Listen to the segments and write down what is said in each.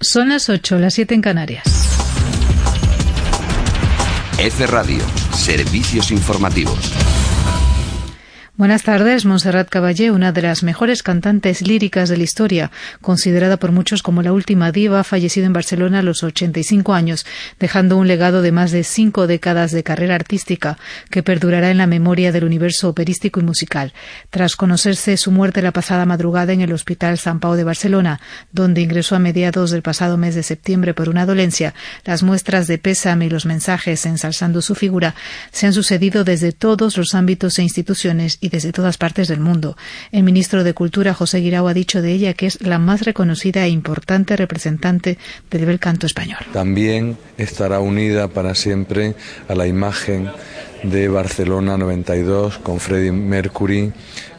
Son las 8, las 7 en Canarias. F Radio, servicios informativos. Buenas tardes, Montserrat Caballé, una de las mejores cantantes líricas de la historia, considerada por muchos como la última diva, ha fallecido en Barcelona a los 85 años, dejando un legado de más de cinco décadas de carrera artística que perdurará en la memoria del universo operístico y musical. Tras conocerse su muerte la pasada madrugada en el Hospital San Pau de Barcelona, donde ingresó a mediados del pasado mes de septiembre por una dolencia, las muestras de pésame y los mensajes ensalzando su figura se han sucedido desde todos los ámbitos e instituciones desde todas partes del mundo. El ministro de Cultura, José Guirao, ha dicho de ella que es la más reconocida e importante representante del bel canto español. También estará unida para siempre a la imagen de Barcelona 92 con Freddie Mercury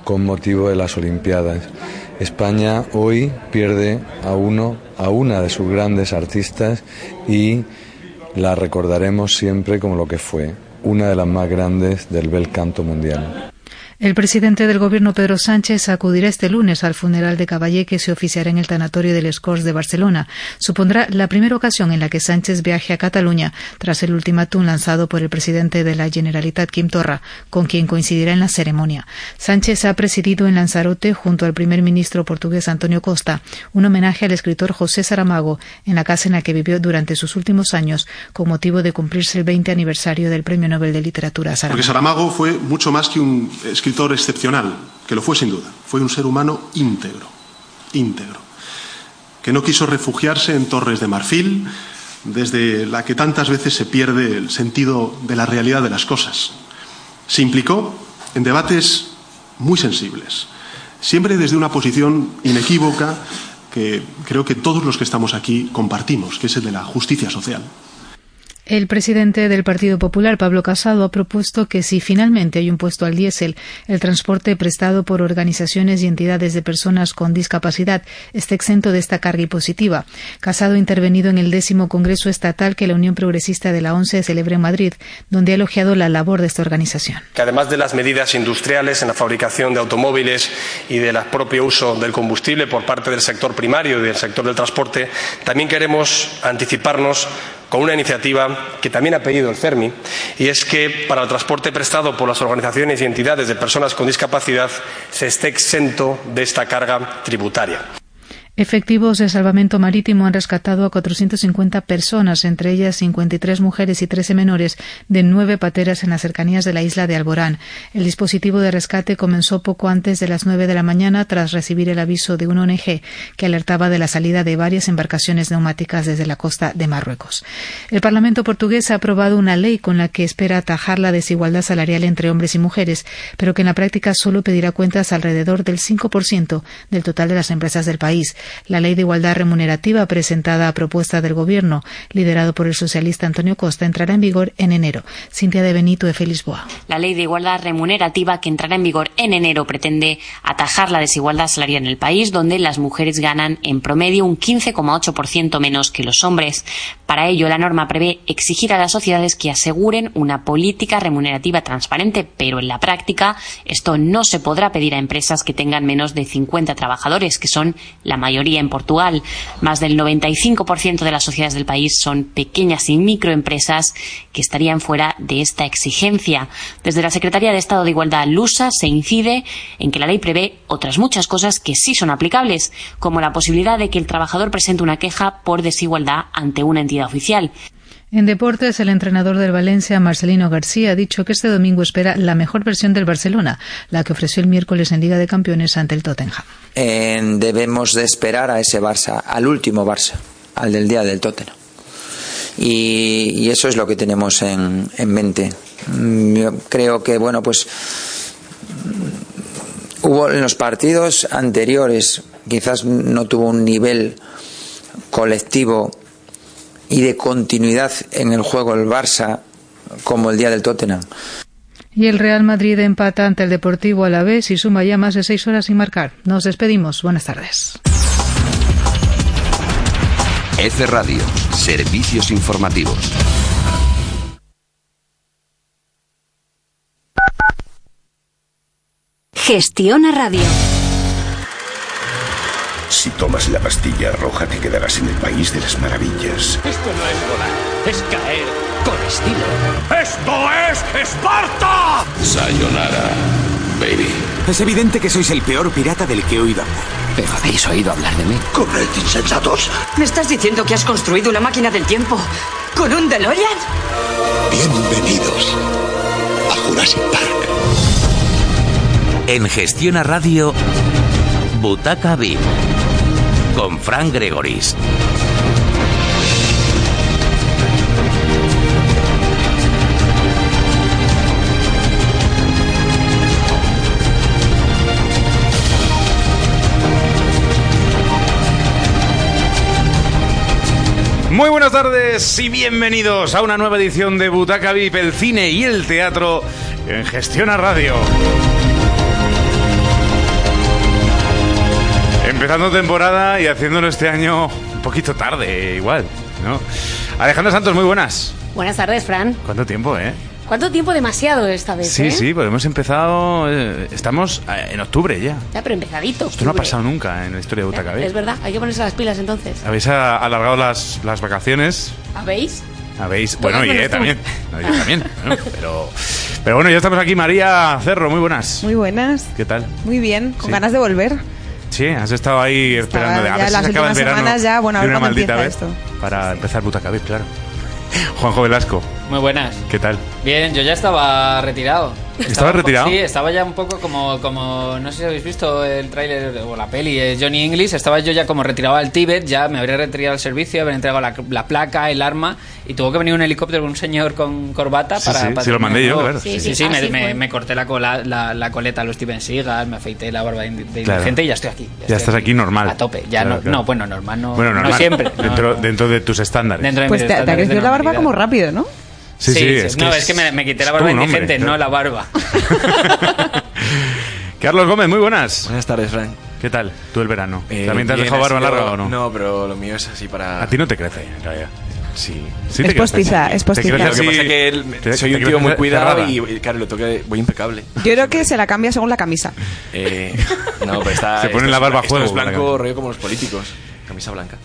con motivo de las Olimpiadas. España hoy pierde a uno, a una de sus grandes artistas y la recordaremos siempre como lo que fue, una de las más grandes del bel canto mundial. El presidente del Gobierno, Pedro Sánchez, acudirá este lunes al funeral de Caballé que se oficiará en el tanatorio del Escorts de Barcelona. Supondrá la primera ocasión en la que Sánchez viaje a Cataluña tras el ultimátum lanzado por el presidente de la Generalitat, Quim Torra, con quien coincidirá en la ceremonia. Sánchez ha presidido en Lanzarote, junto al primer ministro portugués Antonio Costa, un homenaje al escritor José Saramago en la casa en la que vivió durante sus últimos años con motivo de cumplirse el 20 aniversario del Premio Nobel de Literatura Saramago. Porque Saramago fue mucho más que un escritor excepcional, que lo fue sin duda, fue un ser humano íntegro, íntegro, que no quiso refugiarse en torres de marfil, desde la que tantas veces se pierde el sentido de la realidad de las cosas. Se implicó en debates muy sensibles, siempre desde una posición inequívoca que creo que todos los que estamos aquí compartimos, que es el de la justicia social. El presidente del Partido Popular, Pablo Casado, ha propuesto que si finalmente hay un puesto al diésel, el transporte prestado por organizaciones y entidades de personas con discapacidad esté exento de esta carga impositiva. Casado ha intervenido en el décimo Congreso Estatal que la Unión Progresista de la ONCE celebra en Madrid, donde ha elogiado la labor de esta organización. Además de las medidas industriales en la fabricación de automóviles y del propio uso del combustible por parte del sector primario y del sector del transporte, también queremos anticiparnos con una iniciativa que también ha pedido el CERMI, y es que para el transporte prestado por las organizaciones y entidades de personas con discapacidad se esté exento de esta carga tributaria. Efectivos de salvamento marítimo han rescatado a 450 personas, entre ellas 53 mujeres y 13 menores, de nueve pateras en las cercanías de la isla de Alborán. El dispositivo de rescate comenzó poco antes de las nueve de la mañana tras recibir el aviso de una ONG que alertaba de la salida de varias embarcaciones neumáticas desde la costa de Marruecos. El Parlamento portugués ha aprobado una ley con la que espera atajar la desigualdad salarial entre hombres y mujeres, pero que en la práctica solo pedirá cuentas alrededor del 5% del total de las empresas del país. La ley de igualdad remunerativa presentada a propuesta del Gobierno, liderado por el socialista Antonio Costa, entrará en vigor en enero. Cintia de Benito de Félix Boa. La ley de igualdad remunerativa que entrará en vigor en enero pretende atajar la desigualdad salarial en el país, donde las mujeres ganan en promedio un 15,8% menos que los hombres. Para ello, la norma prevé exigir a las sociedades que aseguren una política remunerativa transparente, pero en la práctica esto no se podrá pedir a empresas que tengan menos de 50 trabajadores, que son la mayoría en Portugal. Más del 95% de las sociedades del país son pequeñas y microempresas que estarían fuera de esta exigencia. Desde la Secretaría de Estado de Igualdad Lusa se incide en que la ley prevé otras muchas cosas que sí son aplicables, como la posibilidad de que el trabajador presente una queja por desigualdad ante una entidad oficial. En deportes, el entrenador del Valencia, Marcelino García, ha dicho que este domingo espera la mejor versión del Barcelona, la que ofreció el miércoles en Liga de Campeones ante el Tottenham. debemos de esperar a ese Barça, al último Barça al del día del Tottenham. Y, eso es lo que tenemos en, en mente. Mm, yo creo que, bueno, pues hubo en los partidos anteriores, quizás no tuvo un nivel colectivo y de continuidad en el juego el Barça como el día del Tottenham. Y el Real Madrid empata ante el Deportivo a la vez y suma ya más de seis horas sin marcar. Nos despedimos. Buenas tardes. F Radio, servicios informativos. Gestiona Radio. Si tomas la pastilla roja te quedarás en el país de las maravillas. Esto no es volar, es caer con estilo. ¡Esto es Esparta! Sayonara, baby. Es evidente que sois el peor pirata del que he oído hablar. ¿Pero habéis oído hablar de mí? Corred, insensatos. ¿Me estás diciendo que has construido una máquina del tiempo con un DeLorean? Bienvenidos a Jurassic Park. En Gestiona Radio, Butaca VIP con Frank Gregoris. Muy buenas tardes y bienvenidos a una nueva edición de Butaca VIP, el cine y el teatro en Gestiona Radio. Empezando temporada y haciéndolo este año un poquito tarde, igual, ¿no? Alejandra Santos, muy buenas. Buenas tardes, Fran. ¿Cuánto tiempo, eh? ¿Cuánto tiempo demasiado esta vez? Sí, eh? sí, pues hemos empezado. eh, estamos eh, en octubre ya. Ya, pero empezadito. Esto no ha octubre. pasado nunca en la historia de Butaca Es verdad, hay que ponerse las pilas entonces. Habéis alargado las, las vacaciones. ¿Habéis? Habéis. Todas Bueno, y eh, también. No, yo también. ¿no? Pero, pero bueno, ya estamos aquí. María Cerro, muy buenas. Muy buenas, ¿Qué tal? muy bien, con Sí. ganas de volver. Sí, has estado ahí esperando de a ver si las se acaba el últimas verano. semanas ya, bueno, a de ver una cuándo maldita empieza vez. esto. Para empezar Butaca VIP, claro. Juanjo Velasco, Muy buenas. ¿qué tal? Bien, yo ya estaba retirado. ¿Estabas un po- retirado? Sí, estaba ya un poco como, como no sé si habéis visto el tráiler o la peli de Johnny English, estaba yo ya como retirado al Tíbet, ya me habría retirado al servicio, habría entregado la, la placa, el arma y tuvo que venir un helicóptero con un señor con corbata Sí, para... sí, para sí, lo mandé yo, claro. Sí, Sí, sí, sí, me, corté la, cola- la, la coleta a los Steven Seagal, me afeité la barba de, de Claro. indigente y ya estoy aquí. Ya estoy estás aquí normal. A tope, ya Claro, no, claro. no, bueno, normal no, Bueno, no siempre. Dentro, no. dentro de tus estándares. Dentro de Pues mis te, te crecido la barba como rápido, ¿no? Sí, sí, es que no, es- es que me, me quité la es barba hombre, indigente, claro. no la barba. Carlos Gómez, muy buenas. Buenas tardes, Frank. ¿Qué tal? ¿Tú el verano? Eh, ¿También te has dejado barba larga o no? No, pero lo mío es así para... A ti no te crece, en realidad. Sí. sí Es postiza, es postiza. crece Lo que así- pasa es que él- te- soy te un tío muy cuidado y, y, claro, lo toque voy impecable. Yo creo que se la cambia según la camisa. Eh, no, pero está... Se pone la es- barba a juego es blanco, camisa. rollo como los políticos. Camisa blanca.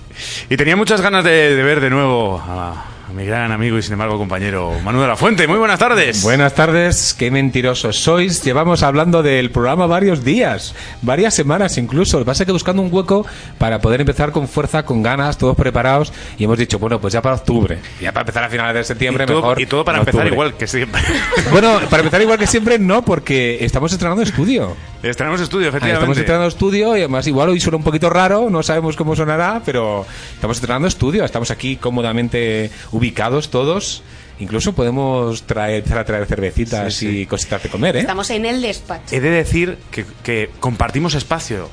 Y tenía muchas ganas de, de ver de nuevo a mi gran amigo y sin embargo compañero Manu de la Fuente. Muy buenas tardes. Buenas tardes, qué mentirosos sois. Llevamos hablando del programa varios días, varias semanas incluso. Lo que pasa es que buscando un hueco para poder empezar con fuerza, con ganas, todos preparados. Y hemos dicho, bueno, pues ya para octubre. Ya para empezar a finales de septiembre, y todo, mejor. y todo para empezar igual que siempre. Bueno, para empezar igual que siempre, no, porque estamos estrenando estudio. Estrenamos estudio, Ah, efectivamente. Estamos estrenando estudio y además igual hoy suena un poquito raro, no sabemos cómo sonará, pero estamos estrenando estudio, estamos aquí cómodamente ubicados todos. Incluso podemos traer, empezar a traer cervecitas Sí, sí. y cositas de comer, ¿eh? Estamos en el despacho. He de decir que, que compartimos espacio.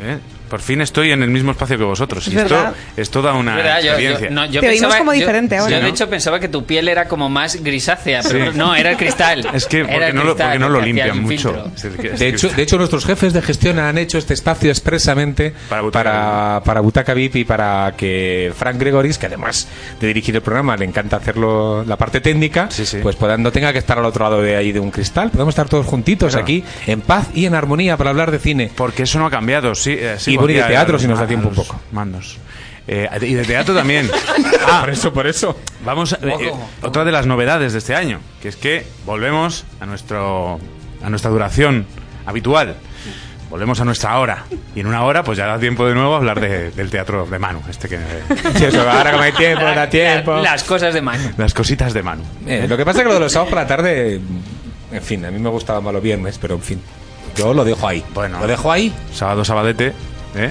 ¿eh? Por fin estoy en el mismo espacio que vosotros. Es y esto toda una verdad, yo- yo- experiencia. no, yo Te oímos pensaba- como yo- diferente ahora. Yo, de hecho, pensaba que tu piel era como más grisácea, pero Sí. no, era el cristal. Es que porque no, lo, cristal, porque no lo limpian mucho. filtro. Es el que- es De hecho, de hecho, nuestros jefes de gestión han hecho este espacio expresamente Para Butaca para, para Butaca VIP y para que Frank Gregoris, que además de dirigir el programa le encanta hacerlo la parte técnica, Sí, sí. pues no tenga que estar al otro lado de ahí de un cristal. Podemos estar todos juntitos Claro. aquí, en paz y en armonía para hablar de cine. Porque eso no ha cambiado, sí. eh, sí, Y bueno, y de teatro, si nos da tiempo un poco. Mandos. Eh, y de teatro también. Ah, por eso, por eso. Vamos a, eh, otra de las novedades de este año, que es que volvemos a nuestro a nuestra duración habitual. Volvemos a nuestra hora. Y en una hora, pues ya da tiempo de nuevo a hablar de- del teatro de Manu. Este que, Sí, eso, ahora como hay tiempo, da tiempo. Las cosas de mano. las cositas de Manu. Eh, lo que pasa es que lo de los sábados por la tarde, en fin, a mí me gustaba más los viernes, pero en fin, yo lo dejo ahí. Bueno. lo dejo ahí. Sábado, sabadete. ¿Eh?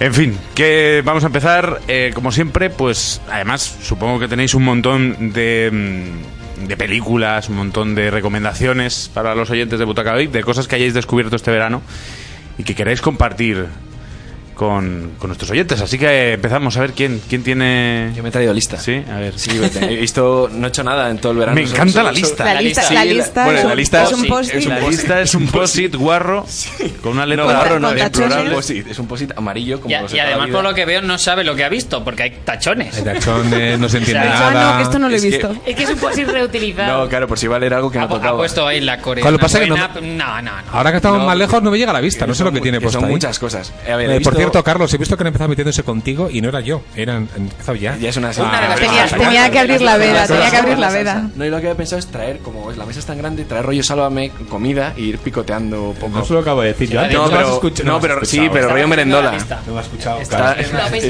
En fin, que vamos a empezar, eh, como siempre, pues además supongo que tenéis un montón de, mm, de películas, un montón de recomendaciones para los oyentes de Butaca de cosas que hayáis descubierto este verano y que queráis compartir con, con nuestros oyentes. Así que empezamos a ver quién, quién tiene... Yo me he traído lista. Sí, a ver. Sí, he visto, no he hecho nada en todo el verano. Me encanta la lista. La lista, la lista bueno, es, la un, lista es un post-it. es un La post-it. lista es un post-it guarro con una letra... No, barro no, en plural post-it. Es un post-it amarillo como Y, y además, por lo que veo, no sabe lo que ha visto, porque hay tachones. Hay tachones, no se entiende O sea, Ah, nada. no, que esto no lo he visto. Es que es un posit reutilizado. No, claro, por si va a leer algo que no Ha, ha tocaba. puesto ahí la coreana. Lo pasa que no- no, no. Ahora que estamos más lejos no me llega a la vista, no sé lo que tiene puesto son muchas cosas. A ver, he Por visto- cierto, Carlos, he visto que han empezado metiéndose contigo y no era yo, eran han empezado ya. Ya es una las Tenía, que abrir la veda, tenía que abrir la veda. No, y lo que había pensado es traer, como la mesa es tan grande, traer rollo sálvame, comida e ir picoteando poco. No se lo acabo de decir yo. No, antes, No, lo has pero, escuchado, no, pero sí, pero rollo Estaba merendola. No lo has escuchado, Está, después.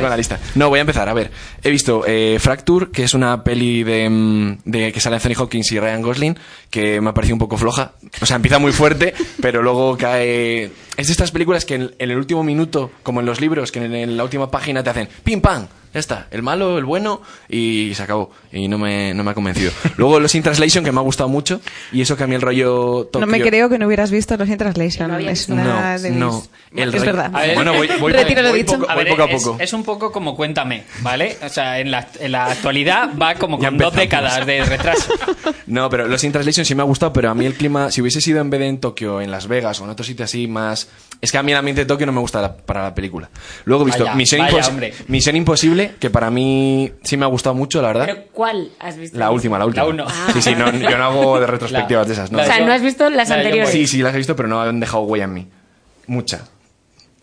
con la lista. No, voy a empezar. A ver, he visto eh, Fracture, que es una peli de, mm, de que sale Anthony Hopkins y Ryan Gosling, que me ha parecido un poco floja. O sea, empieza muy fuerte, pero luego cae. Es de estas películas que en, en el último minuto, como en los libros, que en, en la última página te hacen pim pam. Ya está, el malo, el bueno, y se acabó. Y no me, no me ha convencido. Luego los In Translation, que me ha gustado mucho, y eso que a mí el rollo No me creo que no hubieras visto los in translation. No es una No, de mis- no. El es verdad. Ver, Bueno, voy, voy, Retiro lo voy dicho. poco, A voy ver, poco a es, poco. es un poco como Cuéntame, ¿vale? O sea, en la, en la actualidad va como con dos décadas de retraso. No, pero los In Translation sí me ha gustado, pero a mí el clima, si hubiese sido en vez de en Tokio, en Las Vegas o en otro sitio así más... Es que a mí el ambiente de Tokio no me gusta la- para la película. Luego he visto Vaya, Misión, vaya, Impos- hombre. Misión Imposible, que para mí sí me ha gustado mucho, la verdad. ¿Pero cuál has visto? La última, la última. La uno. Sí, sí, no, yo no hago de retrospectivas de esas, ¿no? O sea, no has visto las La anteriores. Sí, sí, las he visto, pero no han dejado huella en mí. Mucha.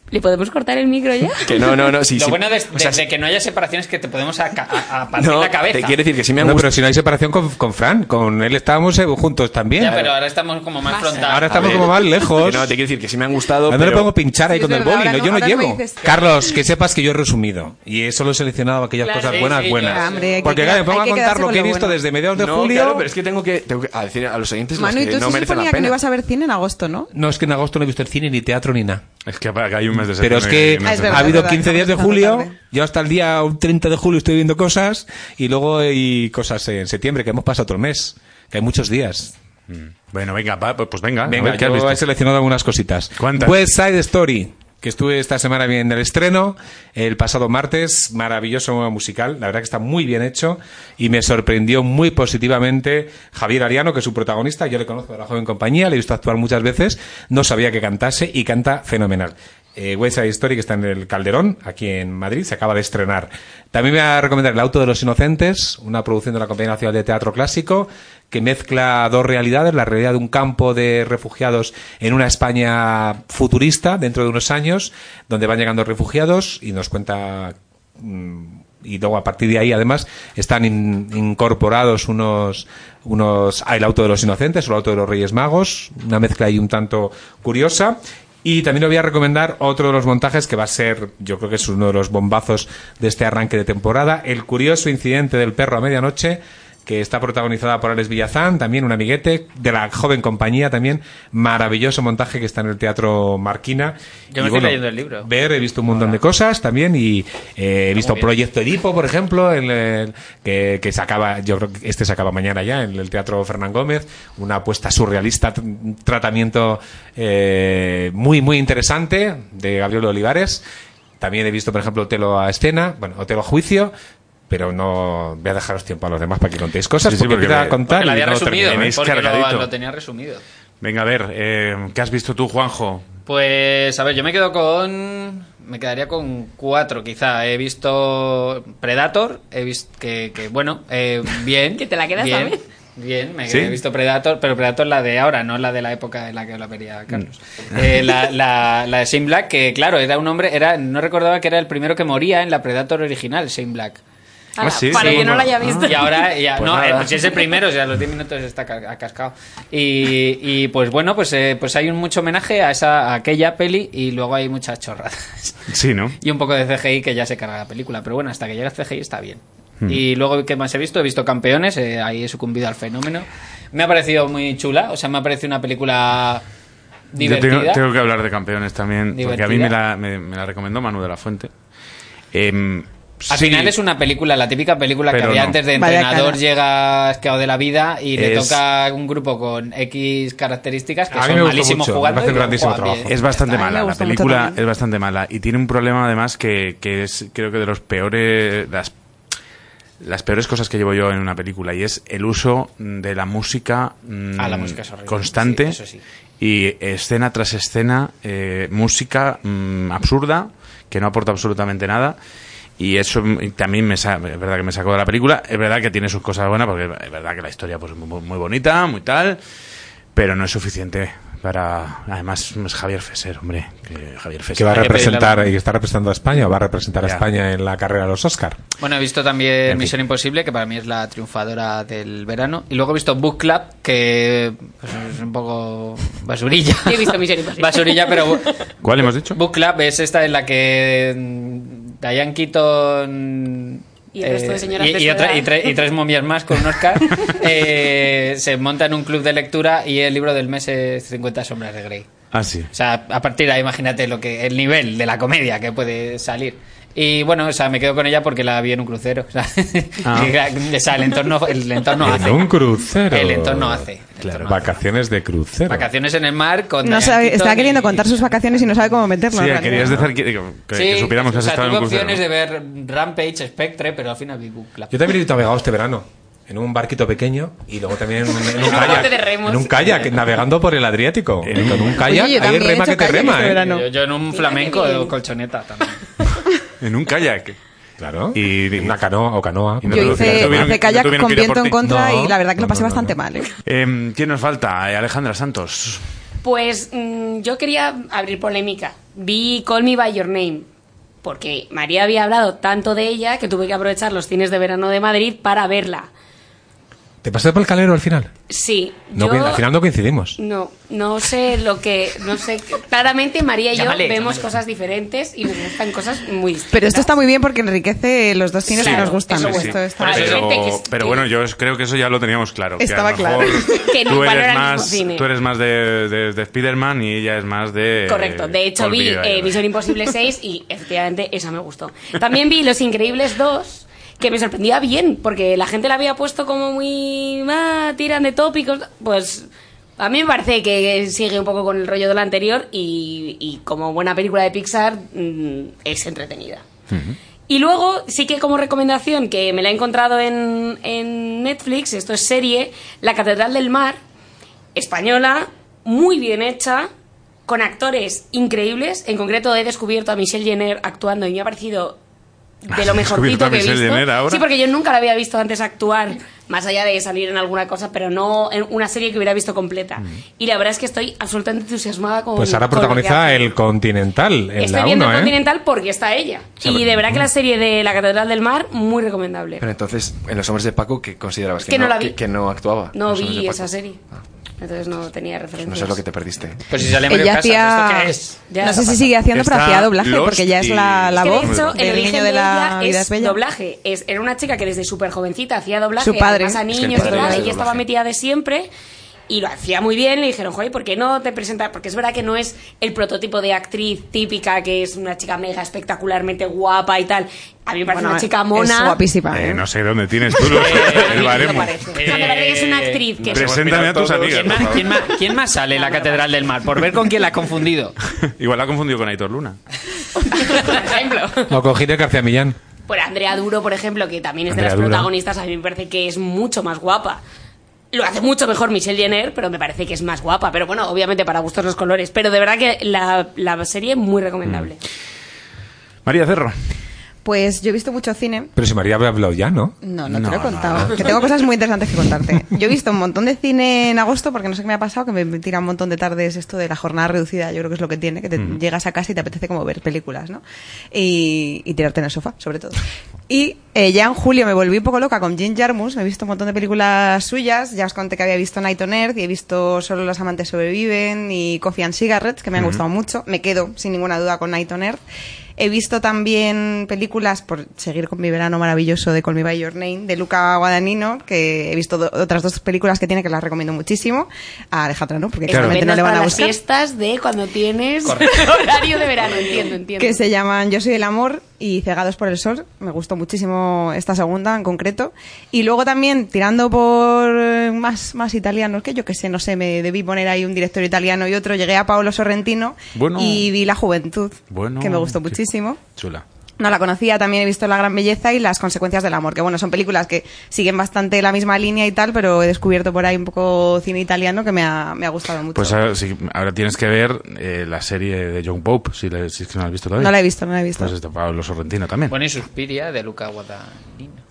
¿Le podemos cortar el micro ya? Que no, no, no, sí, Lo sí. bueno de, O sea, de- de que no haya separaciones es que te podemos a, a- a partir no, la cabeza. te quiere decir que sí me han No, gustado. pero si no hay separación con, con Fran, con él estábamos eh, juntos también. Ya, pero ahora estamos como más frontales. Ahora estamos ver, como más lejos. que no, te quiero decir que sí me han gustado, ¿A dónde le pero... pongo pinchar ahí Sí, con el boli? No, yo no- no no llego. Carlos, que sepas que yo he resumido. Y eso lo he seleccionado aquellas Claro, cosas sí, buenas, sí, buenas. Hombre, Porque claro, me pongo a contar lo que he visto bueno. desde mediados de no, julio. claro, pero es que tengo que, tengo que- a decir a los oyentes las Manu, que tú no merecen suponía la que no pena. ibas a ver cine en agosto, ¿no? No, es que en agosto no he visto el cine, ni teatro, ni nada. Es que hay un mes de Pero es septiembre que no Ah, es sé. verdad, ha habido verdad, 15 días de julio, yo hasta el día 30 de julio estoy viendo cosas y luego hay cosas en septiembre, que hemos pasado otro mes, que hay muchos días. Bueno, venga, va, pues venga. a Venga, ver, ¿qué has yo visto? he seleccionado algunas cositas. ¿Cuántas? West Side Story, estuve esta semana viendo el estreno, el pasado martes, maravilloso musical, la verdad que está muy bien hecho y me sorprendió muy positivamente Javier Ariano, que es su protagonista, yo le conozco de la joven compañía, le he visto actuar muchas veces, no sabía que cantase y canta fenomenal. Eh, West Side Story, que está en el Calderón, aquí en Madrid, se acaba de estrenar. También va a recomendar El Auto de los Inocentes, una producción de la Compañía Nacional de Teatro Clásico, que mezcla dos realidades, la realidad de un campo de refugiados en una España futurista dentro de unos años, donde van llegando refugiados y nos cuenta mm, y luego a partir de ahí además están in- incorporados unos unos ah, el auto de los inocentes o el auto de los Reyes Magos una mezcla ahí un tanto curiosa y también os voy a recomendar otro de los montajes que va a ser, yo creo que es uno de los bombazos de este arranque de temporada, el curioso incidente del perro a medianoche, que está protagonizada por Alex Villazán, también un amiguete de la joven compañía también, maravilloso montaje que está en el Teatro Marquina. Yo me Y estoy leyendo el libro. Ver, he visto un montón de cosas también y eh, he visto. Proyecto Edipo, por ejemplo, en el- que, que se acaba, yo creo que este se acaba mañana ya en el Teatro Fernán Gómez, una apuesta surrealista, un tratamiento eh, muy, muy interesante de Gabriel Olivares. También he visto, por ejemplo, Otelo a escena, bueno, Otelo a juicio, pero no voy a dejaros tiempo a los demás para que contéis cosas, Sí, sí, porque, porque me- a contar Porque la y había no resumido, termina. tenéis porque lo, tenía resumido. Venga, a ver, eh, ¿qué has visto tú, Juanjo? Pues, a ver, yo me quedo con. Me quedaría con cuatro, quizá. He visto Predator, he visto que, que, bueno, eh, bien. ¿Que te la quedas bien, también? Bien, me ¿Sí? he visto Predator, pero Predator la de ahora, no la de la época en la que la vería Carlos. Eh, la, la, la de Shane Black, que claro, era un hombre, era no recordaba que era el primero que moría en la Predator original, Shane Black. Ah, sí, para sí, que no bueno. lo haya visto. Y ahora, ya, Pues no, eh, pues es el primero, o sea, a los 10 minutos está ca- cascado. Y, y, pues bueno, pues, eh, pues hay un mucho homenaje a, esa, a aquella peli y luego hay muchas chorradas. Sí, ¿no? Y un poco de CGI que ya se carga la película, pero bueno, hasta que llega el CGI está bien. Hmm. Y luego, ¿qué más he visto? He visto Campeones, eh, ahí he sucumbido al fenómeno. Me ha parecido muy chula, o sea, me ha parecido una película Yo tengo, Divertida. tengo que hablar de campeones también, porque a mí Divertida. me la, me, me la recomendó Manu de la Fuente. Em, Al sí, final es una película, la típica película que había no. antes de entrenador llega asqueado de la vida y le Es- toca un grupo con X características que A mí son me malísimos mucho, jugando. y juegan bien. Es bastante mala, la película es bastante mala y tiene un problema además que, que es creo que de los peores las, las peores cosas que llevo yo en una película y es el uso de la música, mm, Ah, la música es constante Sí, eso sí. y escena tras escena eh, música mm, absurda que no aporta absolutamente nada y eso también me es verdad que me sacó de la película. Es verdad que tiene sus cosas buenas porque es verdad que la historia pues es muy, muy bonita muy tal pero no es suficiente para además es Javier Fesser hombre que Javier Fesser Que va a representar y está representando a España o va a representar a. España en la carrera de los Oscar. Bueno, he visto también En fin. Misión Imposible, que para mí es la triunfadora del verano. Y luego he visto Book Club, que pues, es un poco basurilla. Yo he visto Misión Imposible. basurilla, pero ¿cuál hemos dicho? Book Club es esta en la que Diane Keaton Y el resto de señoras y, de y su otra- edad. y tre- y tres momias más con un Oscar eh, se monta en un club de lectura y el libro del mes es 50 sombras de Grey. ah sí O sea, a partir de ahí imagínate lo que el nivel de la comedia que puede salir. Y bueno, o sea, me quedo con ella porque la vi en un crucero. O sea, Ah. o sea, el entorno, el entorno en hace. un crucero. El entorno hace. El Claro, entorno hace. vacaciones de crucero. Vacaciones en el mar con No sabe, está queriendo y- contar sus vacaciones y no sabe cómo meterlo. sí en querías decir que, que- que Sí, supiéramos que o has sea, estado en un crucero opciones de ver Rampage, Spectre, pero al final vi Club. Yo también he ido navegado este verano. En un barquito pequeño y luego también en un, en un kayak. En un kayak, navegando por el Adriático. Con un kayak, Oye, he rema hecho que te rema, este ¿eh? Yo, yo en un flamenco de colchoneta también. En un kayak Claro. Y- Y una canoa o canoa. Y no Yo hice, no tuvieron- hice no kayak tuvieron con viento en contra No, y la verdad que no, lo pasé no, no, bastante no. mal. ¿eh? Em, ¿quién nos falta? Eh, Alejandra Santos Pues mm, yo quería abrir polémica. Vi Call Me By Your Name. Porque María había hablado tanto de ella que tuve que aprovechar los cines de verano de Madrid para verla. ¿Te pasaste por el calero al final? Sí, No, yo... coin- Al final no coincidimos. No, no sé lo que, no sé, claramente María y yo vemos llámale. cosas diferentes y nos gustan cosas muy distintas. Pero esto está muy bien porque enriquece los dos cines Claro, que nos gustan. eso Esto sí. está- pero, que pero que- bueno yo creo que eso ya lo teníamos claro que a lo Estaba claro. mejor Que no tú igual eres más cine. tú eres más de, de, de Spiderman y ella es más de Correcto, de hecho vi eh, Misión Imposible 6 y efectivamente esa me gustó. También vi Los Increíbles 2, que me sorprendía bien, porque la gente la había puesto como muy... Ah, tiran de tópicos, pues... A mí me parece que sigue un poco con el rollo de la anterior y, y como buena película de Pixar mm, es entretenida. Y luego, sí que como recomendación, que me la he encontrado en, en Netflix, esto es serie, La Catedral del Mar, española, muy bien hecha, con actores increíbles. En concreto he descubierto a Michelle Jenner actuando y me ha parecido de ¿Has lo mejorcito que he visto. Ahora? Sí, porque yo nunca la había visto antes actuar, más allá de salir en alguna cosa, pero no en una serie que hubiera visto completa. Y la verdad es que estoy absolutamente entusiasmada con Pues ahora con que protagoniza hace. el Continental en Estoy la viendo 1, el ¿eh? Continental porque está ella. Sí, y de verdad que la serie de La Catedral del Mar, muy recomendable. Pero entonces, en Los Hombres de Paco, ¿qué considerabas? Que no la vi. Que, que no actuaba. no vi esa serie. Entonces no tenía Pues referencias. No sé lo que te perdiste. Pues si sale Mario Ella Casas, hacía... ¿esto qué es? Ya no sé si sigue haciendo, pero hacía doblaje, Lost porque ya es la, la Es que voz de hecho, el del origen niño de la vida es bella. doblaje. Es, era una chica que desde súper jovencita hacía doblaje, Su padre. además a Es que el niños y tal. Ella estaba metida de siempre y lo hacía muy bien. Le dijeron, joder, ¿por qué no te presentas? Porque es verdad que no es el prototipo de actriz típica, que es una chica mega espectacularmente guapa y tal. A mí me parece Bueno, una chica Es mona. guapísima. Eh, ¿eh? no sé dónde tienes tú los- el me baremo. parece. O sea, me parece que es una actriz que... Preséntame a tus amigas. ¿Quién más, quién más- quién más sale en la Catedral del Mar? Por ver con quién la has confundido. Igual la ha confundido con Aitor Luna. por ejemplo. O con Gine García Millán. Por Andrea Duro, por ejemplo, que también es de las Duro. protagonistas, a mí me parece que es mucho más guapa. Lo hace mucho mejor Michelle Jenner, pero me parece que es más guapa. Pero bueno, obviamente para gustos los colores. Pero de verdad que la, la serie es muy recomendable. María Cerro. Pues yo he visto mucho cine. Pero si María había hablado ya, ¿no? No, no, No, te lo he no, contado. no. Que tengo cosas muy interesantes que contarte. Yo he visto un montón de cine en agosto porque no sé qué me ha pasado, que me tira un montón de tardes esto de la jornada reducida. Yo creo que es lo que tiene, que te llegas a casa y te apetece como ver películas, ¿no? Y, y tirarte en el sofá, sobre todo. Y eh, ya en julio me volví un poco loca con Jim Jarmus. Me he visto un montón de películas suyas. Ya os conté que había visto Night on Earth y he visto Solo los amantes sobreviven y Coffee and Cigarettes, que me han gustado mucho. Me quedo sin ninguna duda con Night on Earth. He visto también películas, por seguir con mi verano maravilloso de Call Me By Your Name, de Luca Guadagnino, que he visto do- otras dos películas que tiene que las recomiendo muchísimo. A Alejandra no, porque claramente no le van a las gustar. fiestas de cuando tienes horario de verano, entiendo, entiendo. que se llaman Yo soy el amor y Cegados por el sol. Me gustó muchísimo esta segunda en concreto. Y luego también, tirando por eh, más, más italianos, que yo que sé, no sé, me debí poner ahí un director italiano y otro. Llegué a Paolo Sorrentino Bueno. y vi La Juventud, Bueno, que me gustó muchísimo. Chula. No la conocía, también he visto La Gran Belleza y Las Consecuencias del Amor, que bueno, son películas que siguen bastante la misma línea y tal, pero he descubierto por ahí un poco cine italiano que me ha, me ha gustado mucho. Pues ahora, sí, ahora tienes que ver eh, la serie de John Pope, si, le- si es que no la has visto todavía. no la he visto, no la he visto. Pues este Pablo Sorrentino también. Bueno, y Suspiria de Luca Guadagnino.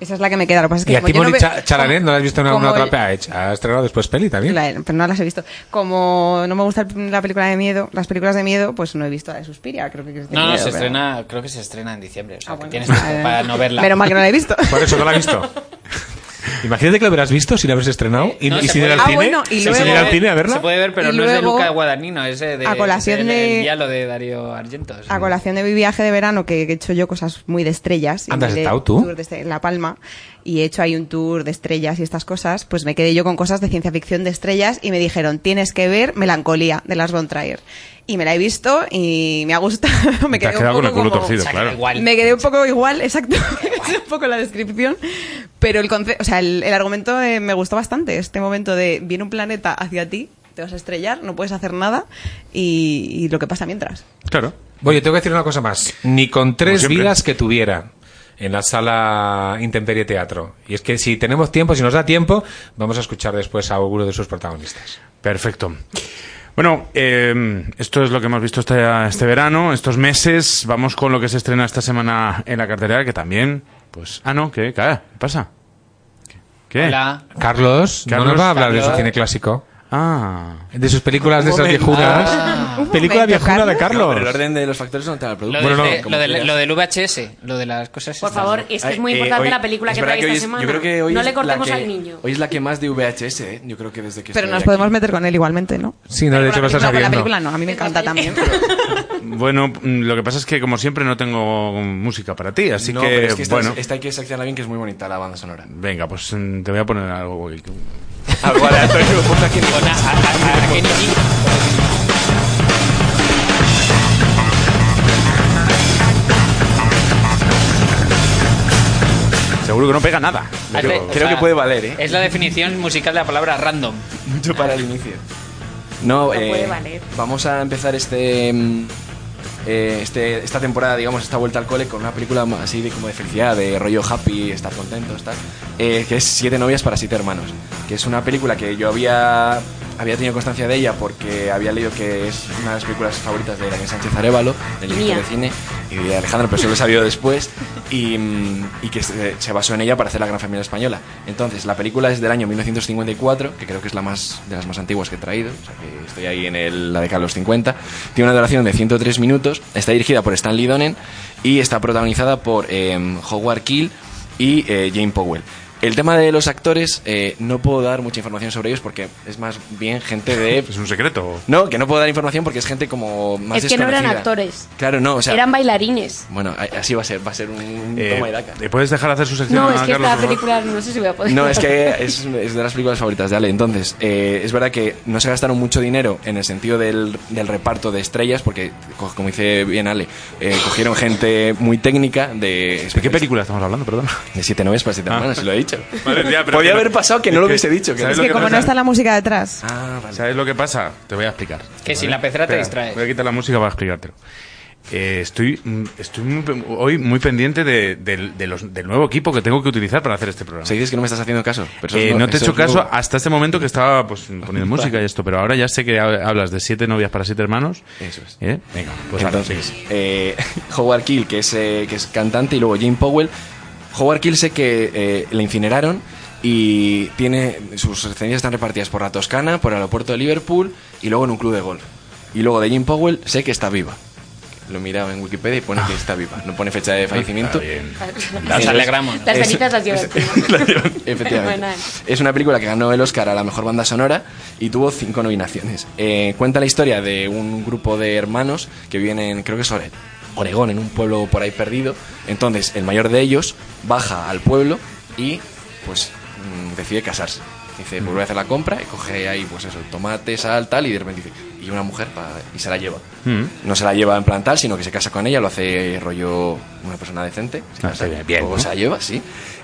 Esa es la que me queda. Lo que pasa es que Y a yo no Cha- Chalamet no la has visto en alguna otra peli. Ha estrenado después peli también. La- pero no las he visto. Como no me gusta la película de miedo, las películas de miedo, pues no he visto la de Suspiria, creo que es de No, no, miedo, se pero- estrena, creo que se estrena en diciembre. O sea, que bueno. tienes tiempo Eh, para no verla. Menos mal que no la he visto. Por eso no la has visto. Imagínate que lo hubieras visto si la hubieras estrenado y, No, y sin ir al Ah, cine. bueno, y sin luego- ir al cine a verla. Se puede ver, pero no es de Luca Guadagnino, es de, a colación de- el diálogo de Dario Argento. sí. A colación de mi viaje de verano, que he hecho yo cosas muy de estrellas. y Anda, ¿has de estado tú? tour de en La Palma. Y he hecho ahí un tour de estrellas y estas cosas. Pues me quedé yo con cosas de ciencia ficción de estrellas y me dijeron, tienes que ver Melancolía, de Lars von Trier. Y me la he visto y me ha gustado. me Te has quedé un quedado con el poco culo como- torcido, O sea, que claro. igual. Me quedé un poco igual, exacto. es un poco la descripción. Pero el, conce- o sea, el, el argumento eh, me gustó bastante. Este momento de viene un planeta hacia ti, te vas a estrellar, no puedes hacer nada y, y lo que pasa mientras. Claro. Oye, tengo que decir una cosa más. Ni con tres vidas que tuviera en la sala Intemperie Teatro. Y es que si tenemos tiempo, si nos da tiempo, vamos a escuchar después a alguno de sus protagonistas. Perfecto. Bueno, eh, esto es lo que hemos visto este, este verano, estos meses. Vamos con lo que se estrena esta semana en la cartelera, que también, pues... Ah, no, ¿qué? ¿Qué pasa? ¿Qué? Hola. Carlos, no Carlos, nos va a hablar de su Carlos. cine clásico. Ah. De sus películas de esas viejunas. Ah. Película momento, viejuna de Carlos. No, Carlos. pero el orden de los factores no te da el producto. Lo, Bueno, no, lo, del- lo del VHS, lo de las cosas. Por favor, es que es muy eh, importante hoy- la película es que trae esta es- semana. Yo creo que hoy no es le cortemos que- al niño. Hoy es la que más de VHS, ¿eh? Yo creo que desde que Pero nos aquí. podemos meter con él igualmente, ¿no? Sí, no, de hecho lo estás la película no, a mí me encanta también. Bueno, lo que pasa es que como siempre no tengo música para ti, así no, que, pero es que esta, bueno, esta hay que seccionarla bien, que es muy bonita la banda sonora. venga, pues mm, te voy a poner algo. Algo aleatorio, ponte aquí en el- Con a- a- a- a Kenny G. Seguro que no pega nada. Hazle- Creo, o creo sea, que puede valer, ¿eh? Es la definición musical de la palabra random. Mucho para el inicio. No, eh, puede valer. vamos a empezar este, mm, eh, este esta temporada, digamos, esta vuelta al cole con una película así de como de felicidad, de rollo happy, estar contentos, tal, eh, que es Siete novias para siete hermanos, que es una película que yo había había tenido constancia de ella porque había leído que es una de las películas favoritas de Daniel Sánchez Arevalo, del director de cine, y de Alejandro, pero se lo sabido después, y, mm, y que se, se basó en ella para hacer La Gran Familia Española. Entonces, la película es del año 1954, que creo que es la más de las más antiguas que he traído, o sea que estoy ahí en el- la década de los 50. Tiene una duración de 103 minutos, está dirigida por Stanley Donen y está protagonizada por eh, Howard Keel y eh, Jane Powell. El tema de los actores, eh, no puedo dar mucha información sobre ellos porque es más bien gente de... Es un secreto. No, que no puedo dar información porque es gente como más Es que no eran actores. Claro, no, o sea... Eran bailarines. Bueno, a- así va a ser, va a ser un Eh, toma y daca. ¿le ¿Puedes dejar hacer su sección No, es que Carlos, esta película no sé si voy a poder. No, es que es, es de las películas favoritas de Ale. Entonces, eh, es verdad que no se gastaron mucho dinero en el sentido del, del reparto de estrellas, porque, co- como dice bien Ale, eh, cogieron gente muy técnica de... ¿De qué película estamos hablando, perdón? De siete novias para siete Ah. hermanos, se lo he dicho. Vale, ya, pero Podía que no- haber pasado que no lo hubiese dicho. Que ¿sabes Es lo que que como pasa? no está la música detrás. Ah, vale. ¿Sabes lo que pasa? Te voy a explicar. Que sin la pecera te distraes. Voy a quitar la música para explicártelo. Eh, estoy mm, estoy muy pe- hoy muy pendiente de, del- de los- del nuevo equipo que tengo que utilizar para hacer este programa. O sea, dices que no me estás haciendo caso. Pero eso Eh, no te he eso hecho es caso nuevo. hasta este momento que estaba pues, poniendo música y esto, pero ahora ya sé que ha- hablas de siete novias para siete hermanos. Eso es. ¿Eh? Venga, pues Entonces, sí. eh, Howard Keel, que es, eh, que es cantante, y luego Jane Powell. Howard Keel sé que eh, le incineraron y tiene sus cenizas están repartidas por la Toscana, por el aeropuerto de Liverpool y luego en un club de golf. Y luego de Jane Powell sé que está viva. Lo he mirado en Wikipedia y pone que está viva. No pone fecha de fallecimiento. Nos alegramos. Las cenizas las lleva Efectivamente. Fenomenal. Es una película que ganó el Oscar a la mejor banda sonora y tuvo cinco nominaciones. Eh, cuenta la historia de un grupo de hermanos que viven en, creo que es Sorel, Oregón, en un pueblo por ahí perdido. Entonces, el mayor de ellos baja al pueblo y, pues, mm, decide casarse. Dice, pues voy a hacer la compra y coge ahí, pues eso, tomate, sal, tal, y de repente dice, y una mujer, pa- y se la lleva. Mm. No se la lleva en plan tal, sino que se casa con ella, lo hace rollo una persona decente. Se Ah, casa, bien, luego ¿no? se la lleva, sí.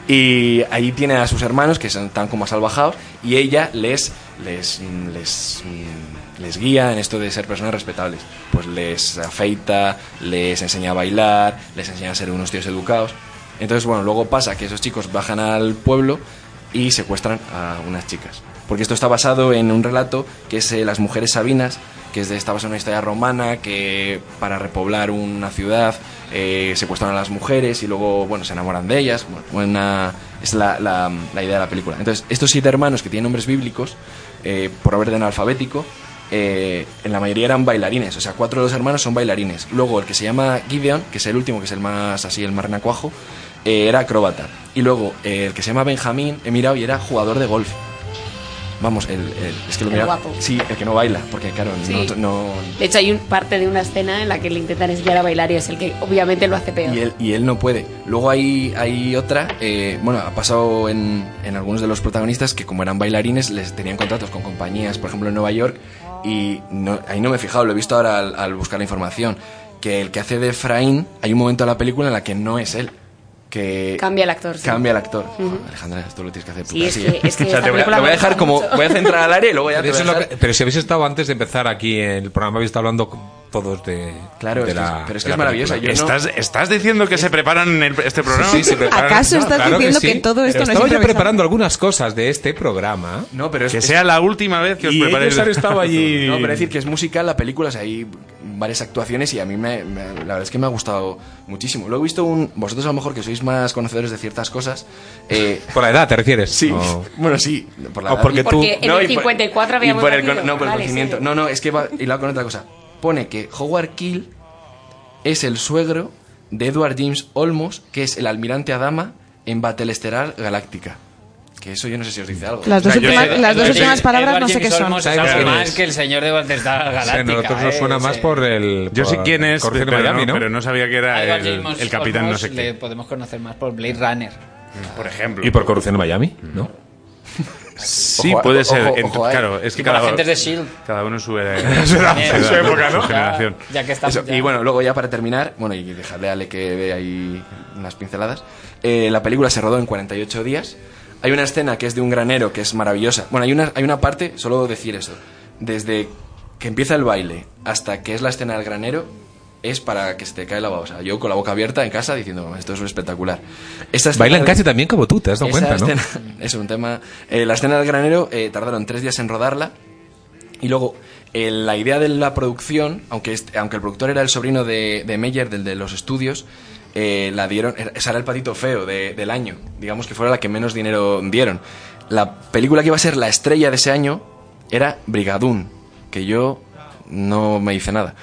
Y ahí tiene a sus hermanos que tan como salvajados y ella les les mm, les mm, les guía en esto de ser personas respetables. Pues les afeita, les enseña a bailar, les enseña a ser unos tíos educados. Entonces, bueno, luego pasa que esos chicos bajan al pueblo y secuestran a unas chicas. Porque esto está basado en un relato que es eh, Las mujeres sabinas, que es de, está basado en una historia romana que para repoblar una ciudad eh, secuestran a las mujeres y luego, bueno, se enamoran de ellas. Bueno, una- es la, la- la idea de la película. Entonces, estos siete hermanos que tienen nombres bíblicos, eh, por orden alfabético, eh, en la mayoría eran bailarines. O sea, cuatro de los hermanos son bailarines. Luego, el que se llama Gideon, que es el último, que es el más así, el más renacuajo, eh, era acróbata. Y luego, eh, el que se llama Benjamín, he mirado y era jugador de golf. Vamos, el, el- es que lo El mira- guapo. Sí, el que no baila, porque claro, Sí. no, no- De hecho, hay un, parte de una escena en la que le intentan enseñar a bailar y es el que obviamente lo hace peor. y él, y él no puede. Luego hay, hay otra, eh, bueno, ha pasado en, en algunos de los protagonistas que como eran bailarines les tenían contratos con compañías, por ejemplo en Nueva York, y no- ahí no me he fijado, lo he visto ahora al, al buscar la información, que el que hace de Efraín, hay un momento en la película en la que no es él. Que Cambia el actor. sí. Cambia el actor. Alejandra, esto lo tienes que hacer tú Sí, es que- es que O sea, esta te voy a, película te voy a me dejar como. mucho. Voy a centrar al área y luego ya te voy a lo dejar- que- pero si habéis estado antes de empezar aquí en el programa, habéis estado hablando todos de. Claro, de es que la- es- pero es que es maravillosa, yo no- ¿Estás, ¿Estás diciendo que se preparan el- este programa? Sí, se preparan. ¿Acaso estás claro diciendo que sí. todo esto Pero no es Estaba yo improvisado? preparando algunas cosas de este programa. No, pero es Que es- sea la última vez que os Y preparéis. ellos han estado allí. No, pero decir que es musical, la película, o sea, hay varias actuaciones y a mí me, me- la verdad es que me ha gustado muchísimo. Luego he visto un... Vosotros a lo mejor que sois más conocedores de ciertas cosas... eh, ¿Por la edad te refieres? Sí, O- bueno, sí. Por la O edad. porque tú- Porque en el y por- 54 y habíamos por el, No, por el Vale, conocimiento. No, no, es que va y con otra cosa. Pone que Howard Keel es el suegro de Edward James Olmos, que es el almirante Adama en Battlestar Galáctica. Que eso yo no sé si os dice algo. Las dos O sea, yo últimas, sé- las dos últimas palabras Edward no sé James qué son. Olmos ¿Sabes sabe quién más que el señor de Battlestar Galáctica. nosotros nos ¿eh? suena más por el. Yo sé quién es, Corrupción de pero, Miami, no, pero no sabía que era Edward el, James el capitán no sé le qué. podemos conocer más por Blade Runner. Por ejemplo. Y por Corrupción de Miami, ¿no? Sí, Ojo, puede ser. ojo, En- ojo ahí. claro, es que cada, agentes de S.H.I.E.L.D.. cada uno sube su, edad, También. su época, ¿no? Ya- Generación. Ya que estamos ya- Y bueno, luego ya para terminar, bueno, y dejarle a Ale que vea ahí unas pinceladas, eh, la película se rodó en 48 días. Hay una escena que es de un granero que es maravillosa. Bueno, hay una, hay una parte, solo decir eso, desde que empieza el baile hasta que es la escena del granero, es para que se te cae la sea, yo con la boca abierta en casa diciendo, esto es espectacular. Esta de- casi también como tú, te has dado esa cuenta, ¿no? es un tema. eh, la escena del granero eh, tardaron tres días en rodarla. Y luego, eh, la idea de la producción, aunque, este- aunque el productor era el sobrino de, de Meyer, del de los estudios, eh, la dieron. Esa era el patito feo de- del año. Digamos que fuera la que menos dinero dieron. La película que iba a ser la estrella de ese año era Brigadoon, que yo no me hice nada.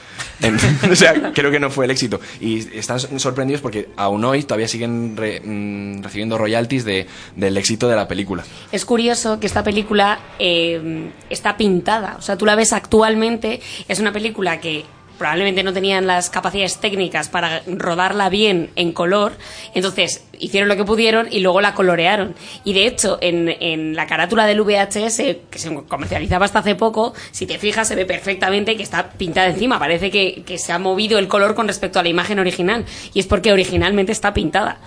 O sea, creo que no fue el éxito. Y están sorprendidos porque aún hoy todavía siguen mm, recibiendo royalties de, del éxito de la película. Es curioso que esta película eh, está pintada. O sea, tú la ves actualmente. Es una película que probablemente no tenían las capacidades técnicas para rodarla bien en color. Entonces hicieron lo que pudieron y luego la colorearon. Y de hecho, en, la carátula del VHS, que se comercializaba hasta hace poco, si te fijas, se ve perfectamente que está pintada encima. Parece que, que se ha movido el color con respecto a la imagen original. Y es porque originalmente está pintada.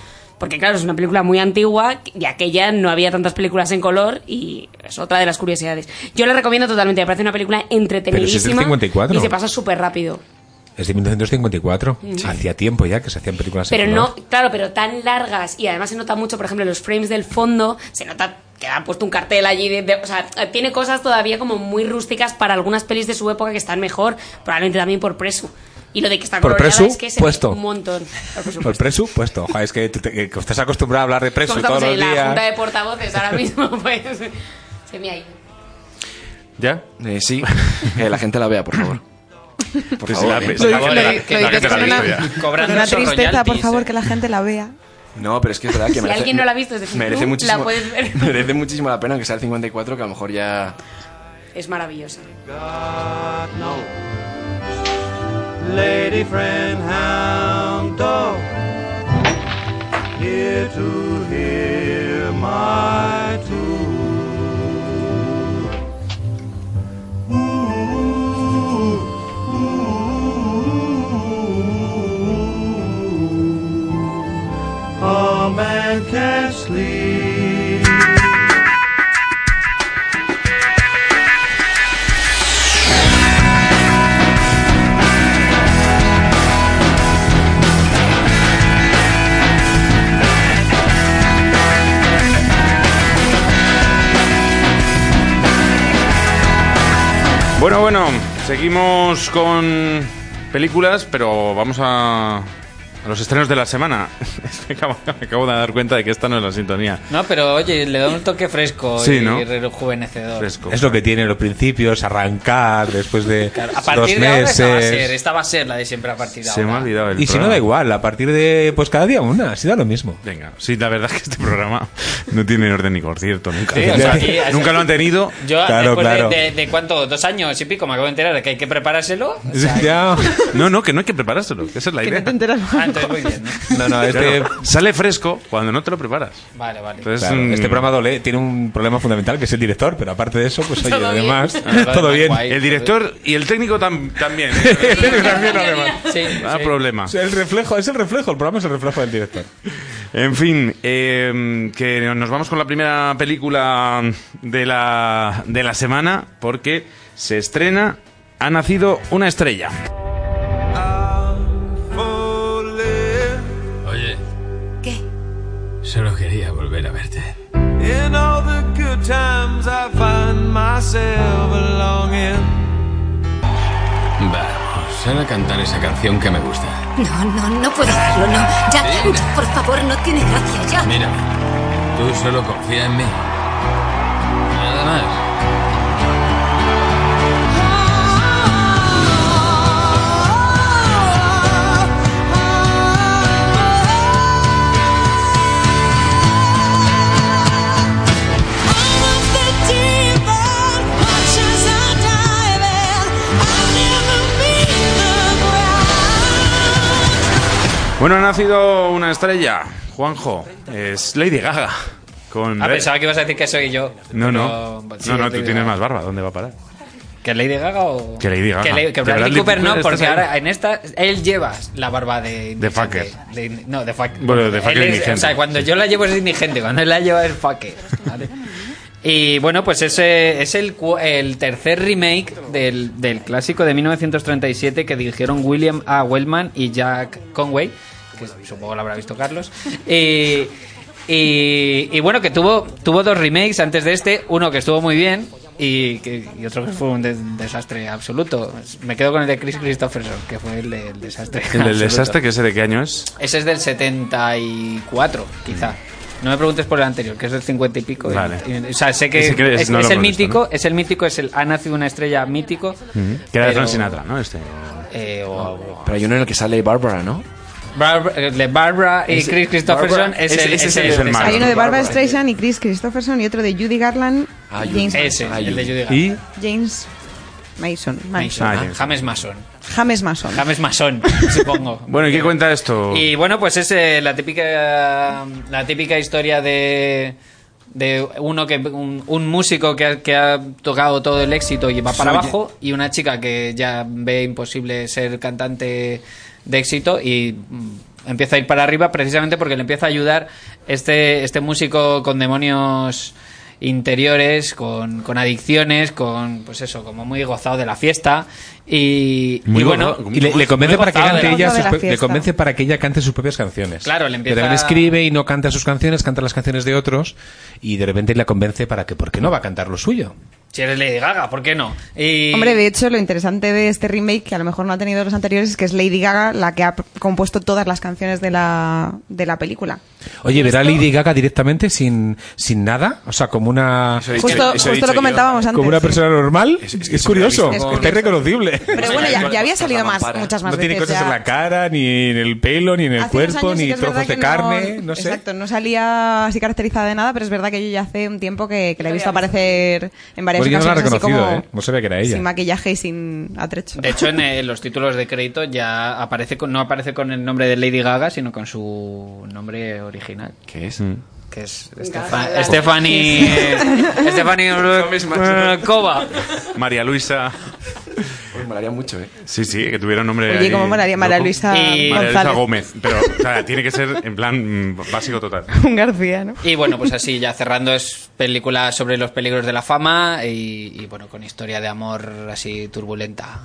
Porque claro, es una película muy antigua y aquella no había tantas películas en color y es otra de las curiosidades. Yo la recomiendo totalmente, me parece una película entretenidísima 54. y se pasa súper rápido. Es de 1954. Hacía tiempo ya que se hacían películas en Pero color. no, claro, pero tan largas y además se nota mucho, por ejemplo, en los frames del fondo, se nota que han puesto un cartel allí, de, de- o sea, tiene cosas todavía como muy rústicas para algunas pelis de su época que están mejor, probablemente también por preso. Y lo de que está Por es que presupuesto. un montón. Por presupuesto. Por presupuesto. Joder, es que, te- que estás acostumbrado a hablar de preso todos los en la junta de días. portavoces ahora mismo, pues se me ha ido. ¿Ya? Eh, sí, que la gente la vea, por favor. Por Pues favor, la- eh. pues la- ha una, tristeza, por favor, eh. que la gente la vea. No, pero es que es verdad que Si merece, alguien no la ha visto, es decir, merece tú muchísimo, la puedes ver. merece muchísimo la pena que sea el 54, que a lo mejor ya... Es maravillosa. Lady friend hound dog, here to hear my tune. A man can't sleep. Bueno, bueno, seguimos con películas, pero vamos a, a los estrenos de la semana. Acabo- me acabo de dar cuenta de que esta no es la sintonía. No, pero oye, le da un toque fresco Sí, y ¿no? rejuvenecedor. Es lo que tiene los principios, arrancar después de A dos de ahora esta va a ser, meses. esta va a ser la de siempre a partir de Se me ha olvidado el Y si no da igual, a partir de pues cada día una, si da lo mismo. Venga, sí, la verdad es que este programa no tiene orden ni concierto nunca. Sí, o sea, aquí- nunca lo han tenido. Yo, Claro, después de- claro. De, de cuánto, dos años y pico, me acabo de enterar de que hay que preparárselo. O sea, Ya. No, no, que no hay que preparárselo, que esa es la idea. Ah, entonces muy bien, ¿no? No, no, este, Claro, sale fresco cuando no te lo preparas. Vale, vale. Entonces, claro, mm, este programa doble tiene un problema fundamental que es el director, pero aparte de eso, pues oye, Todo además, Ah, todo bien. guay. El director y el técnico tam- también. ¿eh? El técnico también, además. Sí, Ah, sí. problema. El reflejo, es el reflejo, el programa es el reflejo del director. En fin, eh, que nos vamos con la primera película de la, de la semana porque se estrena Ha nacido una estrella. In all the good times, I find myself belonging. Vamos, sal a cantar esa canción que me gusta. No, no, no puedo hacerlo, no. Ya, ya, por favor, no tiene gracia, ya. Mira, tú solo confía en mí. Nada más. Bueno, ha nacido una estrella, Juanjo, es Lady Gaga. Con Ah, Red- pensaba que ibas a decir que soy yo. No, pero- no. sí, no, no, tú tienes más barba, ¿dónde va a parar? ¿Que Lady Gaga o...? Que Lady Gaga. Que, Le- que Que Bradley, Bradley Cooper no, porque ahí. ahora en esta... Él lleva la barba de... De fucker. de- no, de fucker. Bueno, de fucker es- indigente. O sea, cuando yo la llevo es indigente, cuando él la lleva es fucker. ¿vale? Y bueno, pues ese es el, el tercer remake del, del clásico de 1937 que dirigieron William A. Wellman y Jack Conway, que supongo lo habrá visto Carlos. Y, y, y bueno, que tuvo, tuvo dos remakes antes de este, uno que estuvo muy bien y, que- y otro que fue un de- desastre absoluto. Me quedo con el de Chris Christopherson, que fue el del desastre. El del absoluto. desastre, que sé de qué año es. Ese es del 74, quizá. No me preguntes por el anterior, que es del 50 y pico. Vale. Y- o sea, sé que, Ese que es- es, no lo es el mítico, es el mítico, es el ha nacido una estrella mítico. Que era de Frank Sinatra, ¿no? Este. eh, o- o- Pero hay uno en el que sale Barbara, ¿no? Barbara, eh, de Barbara y Ese- Chris Christopherson Barbara, es ese- el, ese es es el- malo. Hay uno de Barbara Barbara. Streisand y Chris Christopherson y otro de Judy Garland Ah, y. James, Ese, Ah, el de Judy Garland. Y James Mason. Mason. Ah, James. Mason. James Mason. James Mason, supongo. Bueno, ¿y qué cuenta esto? Y bueno, pues es eh, la típica la típica historia de de uno que un, un músico que ha, que ha tocado todo el éxito y va para abajo y una chica que ya ve imposible ser cantante de éxito y mm, empieza a ir para arriba precisamente porque le empieza a ayudar este este músico con demonios interiores, con, con adicciones, con pues eso, como muy gozado de la fiesta y, Muy y bueno, Y le, le convence muy para que cante la- ella sus le convence para que ella cante sus propias canciones. Claro, le Que empieza escribe y no canta sus canciones, canta las canciones de otros y de repente la convence para que, ¿por qué no va a cantar lo suyo? Si eres Lady Gaga, ¿por qué no? Y... Hombre, de hecho, lo interesante de este remake, que a lo mejor no ha tenido los anteriores, es que es Lady Gaga la que ha compuesto todas las canciones de la, de la película. Oye, ¿verá Lady Gaga directamente sin, sin nada? O sea, como una... Eso he dicho- Justo, eso he justo dicho lo yo. comentábamos antes. Como una sí. persona normal, es, es que curioso, visto está irreconocible. Pero bueno, ya, ya había salido más, muchas más No tiene veces. cosas ya. en la cara, ni en el pelo, ni en el Hace unos cuerpo, años sí ni que es verdad trozos de que carne, no, sé. Exacto, no salía así caracterizada de nada, pero es verdad que yo ya hace un tiempo que, que la he visto aparecer en varias pues yo no la he ocasiones así reconocido, como ¿eh? No ve que era ella. Sin maquillaje y sin atrecho. De hecho, en eh, los títulos de crédito ya aparece con, no aparece con el nombre de Lady Gaga, sino con su nombre original. ¿Qué es? Que es Gaga, Stefa- la- Stephanie... Stephanie Kova. María Luisa. Uy, molaría mucho, ¿eh? Sí, sí, que tuviera un nombre. Oye, ¿cómo molaría María. Luisa María Luisa González? Gómez. Pero, o sea, tiene que ser en plan mm, básico total. Un García, ¿no? Y bueno, pues así, ya cerrando, es película sobre los peligros de la fama y, y, bueno, con historia de amor así turbulenta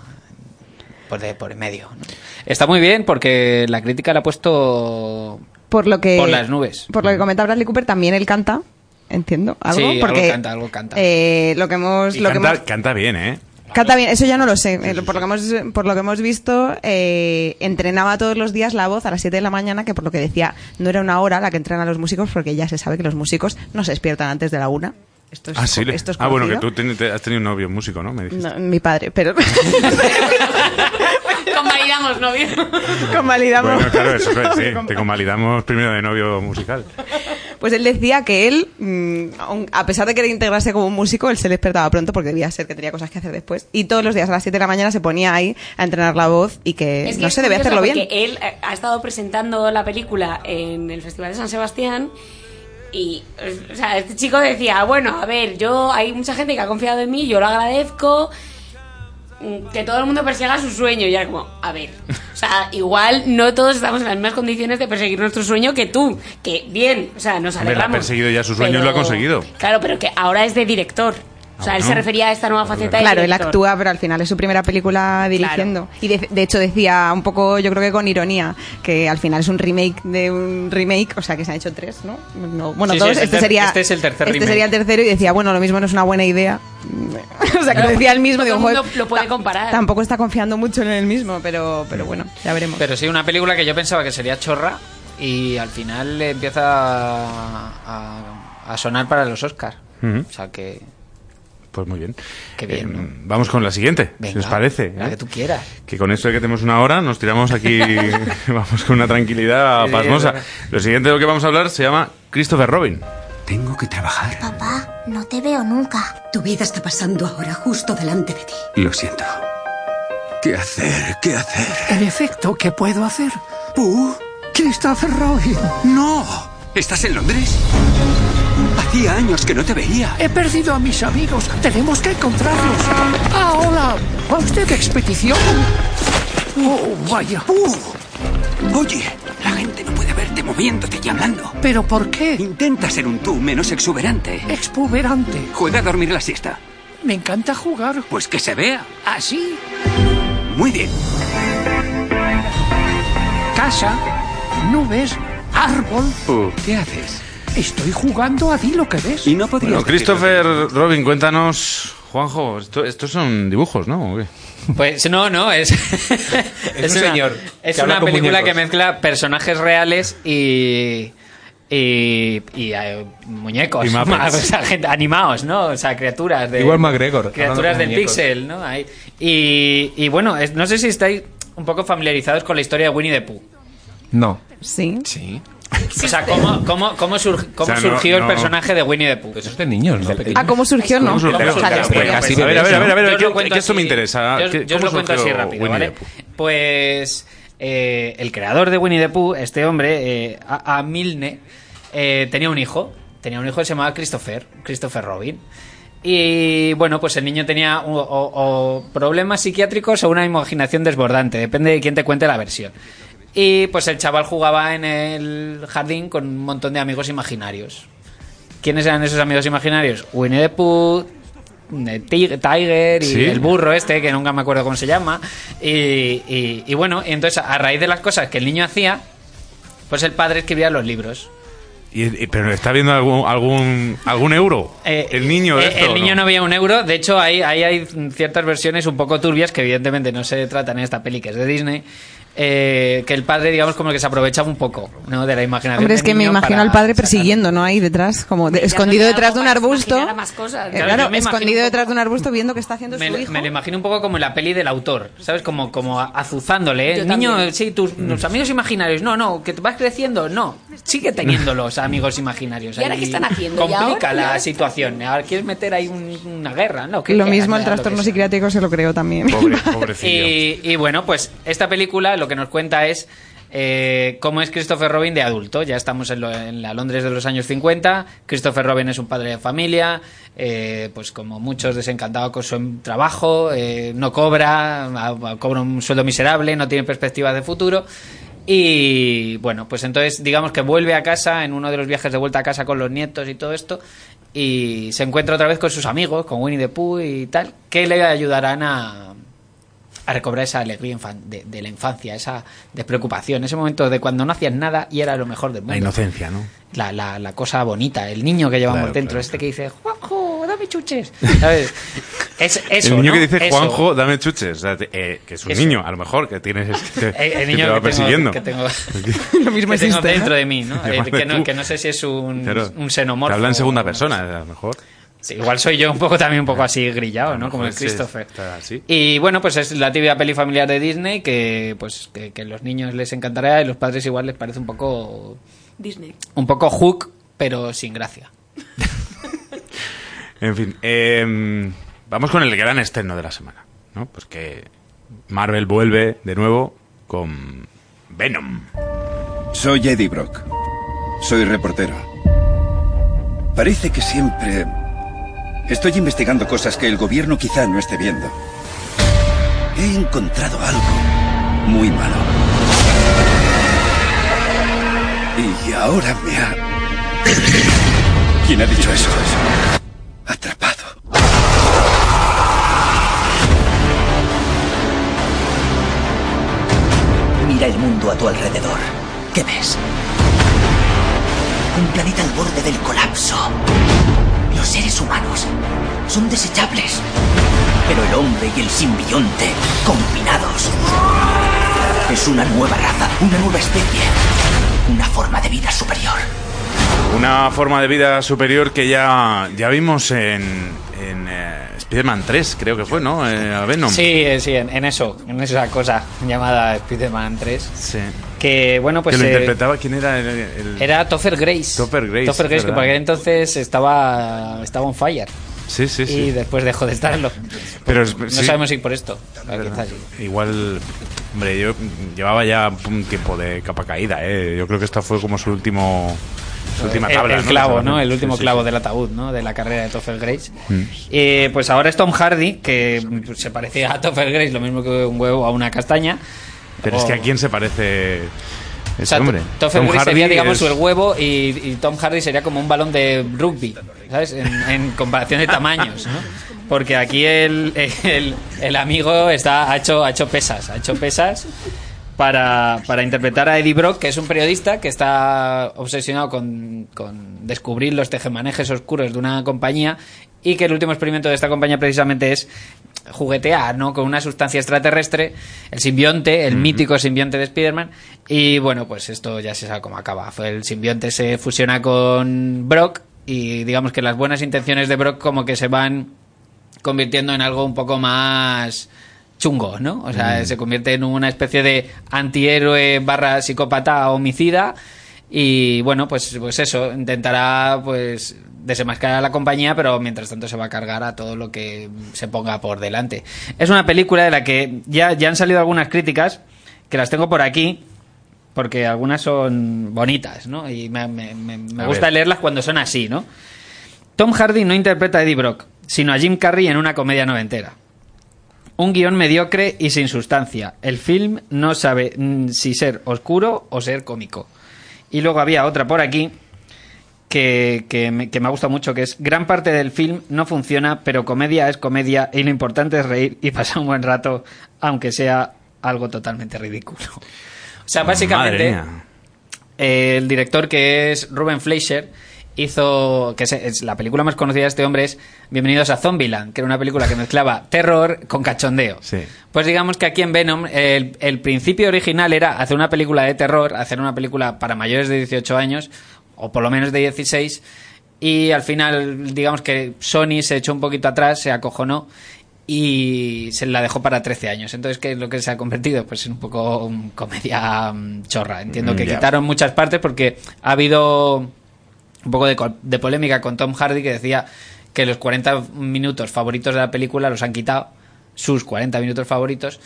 por, de, por en medio. ¿no? Está muy bien porque la crítica la ha puesto Por lo que. por las nubes. Por lo que comenta Bradley Cooper, también él canta. Entiendo. Algo. Sí, algo porque, canta, algo canta. eh, lo que hemos. Y lo que canta, hemos- canta bien, ¿eh? Canta bien, eso ya no lo sé. Eh, por, lo que hemos, por lo que hemos visto, eh, entrenaba todos los días la voz a las 7 de la mañana, que por lo que decía, no era una hora la que entrenan a los músicos, porque ya se sabe que los músicos no se despiertan antes de la una. Esto es, Ah, sí. esto es ah, bueno, que tú ten- te- has tenido un novio músico, ¿no? Me dijiste. No, mi padre, pero Convalidamos, novio. convalidamos. Bueno, claro, eso es, sí. Te convalidamos primero de novio musical. Pues él decía que él, mm, a pesar de querer integrarse como un músico, él se despertaba pronto porque debía ser que tenía cosas que hacer después. Y todos los días a las 7 de la mañana se ponía ahí a entrenar la voz y que Es que no se debe hacerlo bien. Porque él eh, ha estado presentando la película en el Festival de San Sebastián y, o sea, este chico decía, bueno, a ver, yo hay mucha gente que ha confiado en mí, yo lo agradezco, mm, que todo el mundo persiga su sueño. Y era como, a ver, o sea, igual no todos estamos en las mismas condiciones de perseguir nuestro sueño que tú, que bien, o sea, nos Hombre, él ha alegramos. perseguido ya sus sueños y lo ha conseguido. Claro, pero que ahora es de director. O sea, Ah, él se refería a esta nueva faceta de Claro, él actúa, pero al final es su primera película dirigiendo. Y de, de hecho decía un poco, yo creo que con ironía, que al final es un remake de un remake, o sea que se han hecho tres, ¿no? No, bueno, Sí, sí, dos. es este sería este es el tercer Este remake. sería el tercero y decía, bueno, lo mismo no es una buena idea. o sea, que lo decía él mismo. Todo Digo, el mundo "Joder, lo puede comparar. tampoco está confiando mucho en él mismo, pero, pero bueno, ya veremos. Pero sí, una película que yo pensaba que sería chorra y al final empieza a, a- a sonar para los Oscars. O sea que... Pues muy bien. Qué bien, Eh, ¿no? Vamos con la siguiente, Venga, si os parece. la ¿eh? que tú quieras. Que con esto de que tenemos una hora, nos tiramos aquí, vamos con una tranquilidad Sí, pasmosa. Lo siguiente de lo que vamos a hablar se llama Christopher Robin. Tengo que trabajar. Papá, no te veo nunca. Tu vida está pasando ahora justo delante de ti. Lo siento. ¿Qué hacer? ¿Qué hacer? En efecto, ¿qué puedo hacer? ¿Tú? Christopher Robin. ¡No! ¿Estás en Londres? Hacía años que no te veía. He perdido a mis amigos. Tenemos que encontrarlos. Ah, hola. ¿Va usted de expedición? Oh, vaya. Oye, la gente no puede verte moviéndote y hablando. ¿Pero por qué? Intenta ser un tú menos exuberante. Exuberante. Juega a dormir la siesta. Me encanta jugar. Pues que se vea. ¿Así? Muy bien. Casa, nubes, árbol. ¿Qué haces? Estoy jugando a di lo que ves. Y no podrías Bueno, decirlo Christopher Robin, cuéntanos, Juanjo, esto- estos son dibujos, ¿no? ¿O qué? Pues no, no, es, es, un una, señor Es una película muñecos. que mezcla personajes reales y. Y, y, eh, muñecos, Y o sea, gente- animados, ¿no? O sea, criaturas de. Igual McGregor, Criaturas del muñecos. pixel, ¿no? Ahí. Y, y bueno, es- no sé si estáis un poco familiarizados con la historia de Winnie the Pooh. No. Sí. Sí. O sea, ¿cómo, cómo, cómo, surg- cómo O sea, no- surgió no- el personaje de Winnie the Pooh? Eso es de niños, ¿no? Pequeños. Ah, ¿cómo surgió? No. ¿Cómo surgió? Historia. casi A ver, a ver, a ver, a ver, Yo os que, lo cuento que esto me así. interesa. Yo, os- ¿Qué- yo os lo cuento así surgió rápido, Winnie ¿vale? Pues eh, el creador de Winnie the Pooh, este hombre, eh, a, a Milne, eh, tenía un hijo. Tenía un hijo que se llamaba Christopher, Christopher Robin. Y bueno, pues el niño tenía o, o- o problemas psiquiátricos o una imaginación desbordante, depende de quién te cuente la versión. Y pues el chaval jugaba en el jardín con un montón de amigos imaginarios. ¿Quiénes eran esos amigos imaginarios? Winnie the Pooh, eh, Tig- Tiger y Sí. el burro este, que nunca me acuerdo cómo se llama. Y, y- y bueno, y entonces a raíz de las cosas que el niño hacía, pues el padre escribía los libros. Y- ¿Pero está viendo algún, algún, algún euro? Eh, ¿El niño eh, esto, El niño no veía un euro. De hecho, ahí, ahí hay ciertas versiones un poco turbias que evidentemente no se tratan en esta peli que es de Disney. Eh, que el padre, digamos, como que se aprovecha un poco ¿no? de la imaginación. Hombre, es que me imagino al padre persiguiendo, ¿no? Ahí detrás, como de- escondido no detrás de un arbusto. imaginar más cosas. Eh, Claro, me escondido detrás de un arbusto viendo que está haciendo Me, su hijo. me lo imagino un poco como en la peli del autor, ¿sabes? Como, como azuzándole, ¿eh? Niño, sí, tus, tus amigos imaginarios, no, no, que te vas creciendo, no, sigue teniendo los amigos imaginarios. ¿Y ahora ahí. qué están haciendo? ¿Y Complica la situación. Ahora quieres meter ahí un- una guerra, ¿no? que Lo mismo el lo trastorno psiquiátrico se lo creo también. Pobre. Y, y bueno, pues esta película que nos cuenta es eh, cómo es Christopher Robin de adulto. Ya estamos en, lo- en la Londres de los años 50. Christopher Robin es un padre de familia, eh, pues como muchos desencantado con su trabajo, eh, no cobra, cobra un sueldo miserable, no tiene perspectivas de futuro. Y bueno, pues entonces digamos que vuelve a casa en uno de los viajes de vuelta a casa con los nietos y todo esto y se encuentra otra vez con sus amigos, con Winnie the Pooh y tal, que le ayudarán a, a recobrar esa alegría infan- de, de la infancia, esa despreocupación, ese momento de cuando no hacías nada y era lo mejor del mundo. La inocencia, ¿no? La, la- la cosa bonita, el niño que llevamos Claro, dentro, claro, este que dice, Juanjo, dame chuches. ¿Sabes? Es, eso, el niño ¿no? que dice Eso. Juanjo, dame chuches. o sea, te- eh, que es un Eso. niño, a lo mejor, que tienes. Que, el que niño te va que persiguiendo. tengo, que tengo, Lo mismo que tengo existe, dentro ¿no? de mí, ¿no? Eh, que, no que no sé si es un, Claro. un Te xenomorfo. habla en segunda persona, a lo mejor. Sí, igual soy yo un poco también un poco así grillado, ¿no? Como el sí, Christopher. Y bueno, pues es la típica peli familiar de Disney que pues que, que los niños les encantará y los padres igual les parece un poco Disney. un poco hook, pero sin gracia. En fin, eh, vamos con el gran estreno de la semana, ¿no? Pues que Marvel vuelve de nuevo con Venom. Soy Eddie Brock. Soy reportero. Parece que siempre estoy investigando cosas que el gobierno quizá no esté viendo. He encontrado algo muy malo. Y ahora me ha... ¿Quién ha dicho eso? Atrapado. Mira el mundo a tu alrededor. ¿Qué ves? Un planeta al borde del colapso. Los seres humanos son desechables. Pero el hombre y el simbionte, combinados, es una nueva raza, una nueva especie, una forma de vida superior. Una forma de vida superior que ya, ya vimos en, en eh, Spider-Man 3, creo que fue, ¿no? Eh, a Venom. Sí, sí, en, en eso, en esa cosa llamada Spider-Man 3. Sí. Que bueno, pues que lo eh, interpretaba, ¿quién era? El, el- era Topher Grace. Topher Grace, Topher Grace, que por aquel entonces estaba, estaba on fire. Sí, sí, sí. Y después dejó de estarlo. Pero es- no sí. sabemos si por esto. Igual, hombre, yo llevaba ya un tiempo de capa caída, ¿eh? Yo creo que esta fue como su último... Su última tabla, el clavo, ¿no? El último Sí, sí, clavo sí. del ataúd, ¿no? De la carrera de Topher Grace. Mm. Eh, pues ahora es Tom Hardy, que pues, se parecía a Topher Grace, lo mismo que un huevo a una castaña. Pero es que O- a quién se parece o ese sea, hombre. Tom Hardy sería, digamos, es- el huevo y, y Tom Hardy sería como un balón de rugby, ¿sabes? En, en comparación de tamaños, ¿no? Porque aquí el, el, el amigo está, ha, hecho, ha hecho pesas, ha hecho pesas para, para interpretar a Eddie Brock, que es un periodista que está obsesionado con, con descubrir los tejemanejes oscuros de una compañía y que el último experimento de esta compañía precisamente es juguetear ¿no? con una sustancia extraterrestre, el simbionte, el mítico simbionte de Spider-Man. Y bueno, pues esto ya se sabe cómo acaba. El simbionte se fusiona con Brock y digamos que las buenas intenciones de Brock como que se van convirtiendo en algo un poco más chungo, ¿no? O sea, Mm. se convierte en una especie de antihéroe barra psicópata homicida y bueno, pues, pues eso, intentará pues desenmascarar a la compañía, pero mientras tanto se va a cargar a todo lo que se ponga por delante. Es una película de la que ya, ya han salido algunas críticas, que las tengo por aquí, porque algunas son bonitas, ¿no? Y me, me- me- gusta ver. leerlas cuando son así, ¿no? Tom Hardy no interpreta a Eddie Brock, sino a Jim Carrey en una comedia noventera. Un guion mediocre y sin sustancia. El film no sabe mm, si ser oscuro o ser cómico. Y luego había otra por aquí que, que me, que me ha gustado mucho, que es gran parte del film no funciona, pero comedia es comedia y lo importante es reír y pasar un buen rato, aunque sea algo totalmente ridículo. O sea, básicamente eh, el director que es Ruben Fleischer hizo, que es, es la película más conocida de este hombre es Bienvenidos a Zombieland, que era una película que mezclaba terror con cachondeo. Sí. Pues digamos que aquí en Venom el, el principio original era hacer una película de terror, hacer una película para mayores de 18 años, o por lo menos de 16, y al final digamos que Sony se echó un poquito atrás, se acojonó y se la dejó para 13 años. Entonces, ¿qué es lo que se ha convertido? Pues en un poco un comedia mm, chorra. Entiendo que Mm, ya. quitaron muchas partes porque ha habido un poco de, de polémica con Tom Hardy que decía que los 40 minutos favoritos de la película los han quitado, sus 40 minutos favoritos,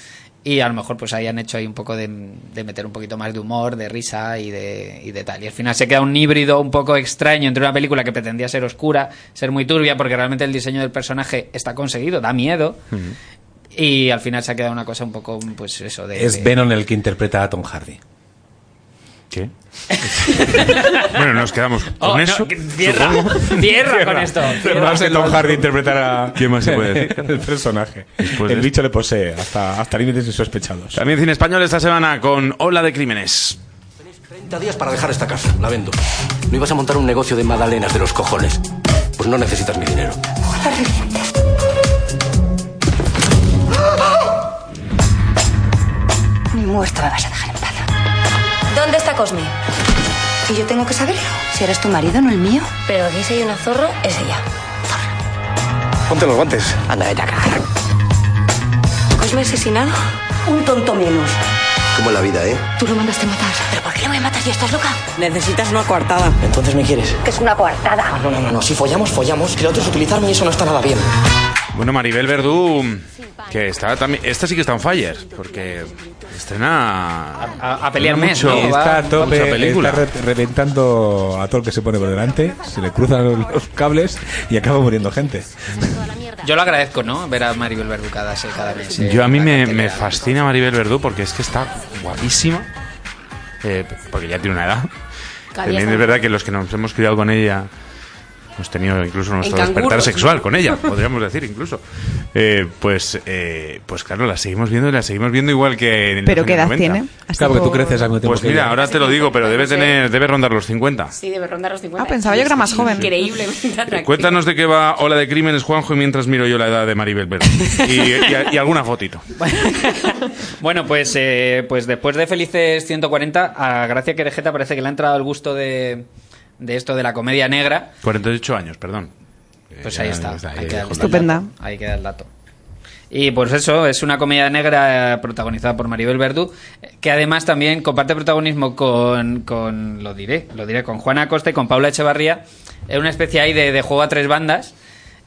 y a lo mejor pues ahí han hecho ahí un poco de, de meter un poquito más de humor, de risa y de, y de tal. Y al final se queda un híbrido un poco extraño entre una película que pretendía ser oscura, ser muy turbia, porque realmente el diseño del personaje está conseguido, da miedo, y al final se ha quedado una cosa un poco, pues eso, de... Es de- Venom el que interpreta a Tom Hardy. ¿Qué? bueno, nos quedamos con Oh, no, eso. supongo. cierra con esto. cierra. Más de Tom Hardy interpretar a... ¿Quién más se puede decir? el personaje. Después el de bicho le posee hasta, hasta límites insospechados. También cine español esta semana con Ola de Crímenes. 30 días para dejar esta casa. La vendo. ¿No ibas a montar un negocio de magdalenas de los cojones? Pues no necesitas mi dinero. Ni muerto me vas a dejar. ¿Dónde está Cosme? ¿Y yo tengo que saberlo? Si eres tu marido, no el mío. Pero aquí si hay una zorra, es ella. Ponte los guantes. Anda, vete acá. ¿Cosme asesinado? Un tonto menos. Como la vida, ¿eh? Tú lo mandaste matar. ¿Pero por qué lo voy a matar? ¿Estás loca? Necesitas una coartada. Entonces me quieres. Que es una coartada. No, no, no, no. Si follamos, follamos. Que lo otro es utilizarme y eso no está nada bien. Bueno, Maribel Verdú, que está también. Esta sí que está on fire, porque estrena. A, a pelear mes, mucho, ¿no? Está a mucha tope, película. está re- reventando a todo el que se pone por delante, se le cruzan los cables y acaba muriendo gente. Yo lo agradezco, ¿no? Ver a Maribel Verdú cada, cada mes. eh, Yo a mí me, me fascina Maribel Verdú porque es que está guapísima. eh, porque ya tiene una edad. También es verdad que los que nos hemos criado con ella hemos tenido incluso nuestro despertar sexual con ella, podríamos decir incluso. Eh, pues, eh, pues claro, la seguimos viendo y la seguimos viendo igual que en los ¿Pero qué edad 90. tiene? Así Claro, porque tú por- creces al mismo tiempo Pues que mira, ahora te lo digo, pero debe tener, debe rondar los 50. Sí, debe rondar los 50. Ah, pensaba yo que era más joven. Increíblemente atractiva. Cuéntanos de qué va Ola de Crímenes, Juanjo, y mientras miro yo la edad de Maribel. Y, y- y alguna fotito. Bueno, pues, eh, pues después de Felices 140, a Gracia Querejeta parece que le ha entrado el gusto de, de esto de la comedia negra. 48 años, perdón. Pues ahí está. ahí ahí queda. Estupenda. Ahí queda el dato. Y pues eso, es una comedia negra eh, protagonizada por Maribel Verdú, eh, que además también comparte protagonismo con, con lo diré, lo diré, con Juana Acosta y con Paula Echevarría, en una especie ahí de, de juego a tres bandas,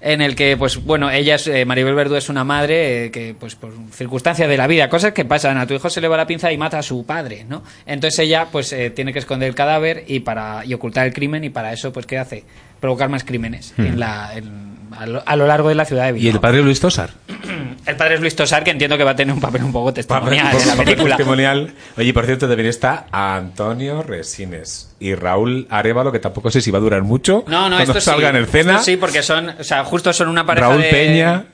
en el que, pues bueno, ella, es, eh, Maribel Verdú es una madre eh, que, pues por circunstancias de la vida, cosas que pasan, a tu hijo se le va la pinza y mata a su padre, ¿no? Entonces ella, pues eh, tiene que esconder el cadáver y para y ocultar el crimen y para eso, pues ¿qué hace? Provocar más crímenes en la, en- a, lo, a lo largo de la ciudad de ¿Y Bilbao. el padre Luis Tosar? El padre es Luis Tosar, que entiendo que va a tener un papel un poco testimonial Papel- en la papel película. testimonial. Oye, por cierto, también está Antonio Resines y Raúl Arevalo, que tampoco sé si va a durar mucho. No, no, cuando esto salga sí. en escena. Sí, porque son, o sea, justo son una pareja Raúl de... Peña.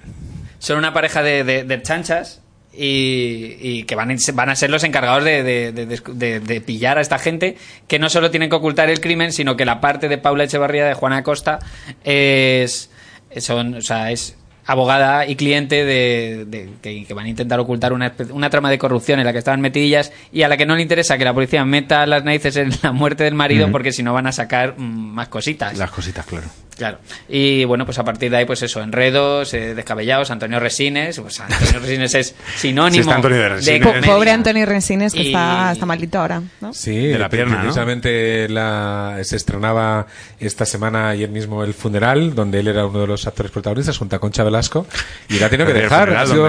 Son una pareja de, de- de chanchas y, y que van a, van a ser los encargados de, de- de- de- de pillar a esta gente que no solo tienen que ocultar el crimen, sino que la parte de Paula Echevarría, de Juana Costa, es, son, o sea, es abogada y cliente de, de- que, que van a intentar ocultar una, una trama de corrupción en la que estaban metidillas y a la que no le interesa que la policía meta las narices en la muerte del marido porque si no van a sacar mm, más cositas. Las cositas, claro. Claro. Y bueno, pues a partir de ahí, pues eso, enredos, eh, descabellados, Antonio Resines, pues Antonio Resines es sinónimo Sí, está Antonio de Resines. Comedia. Pobre Antonio Resines, que Y- está, está malito ahora, ¿no? Sí, De la pierna, ¿no? precisamente la, se estrenaba esta semana ayer mismo el funeral, donde él era uno de los actores protagonistas junto a Concha Velasco, y la ha tenido que El dejar. Ha sido-.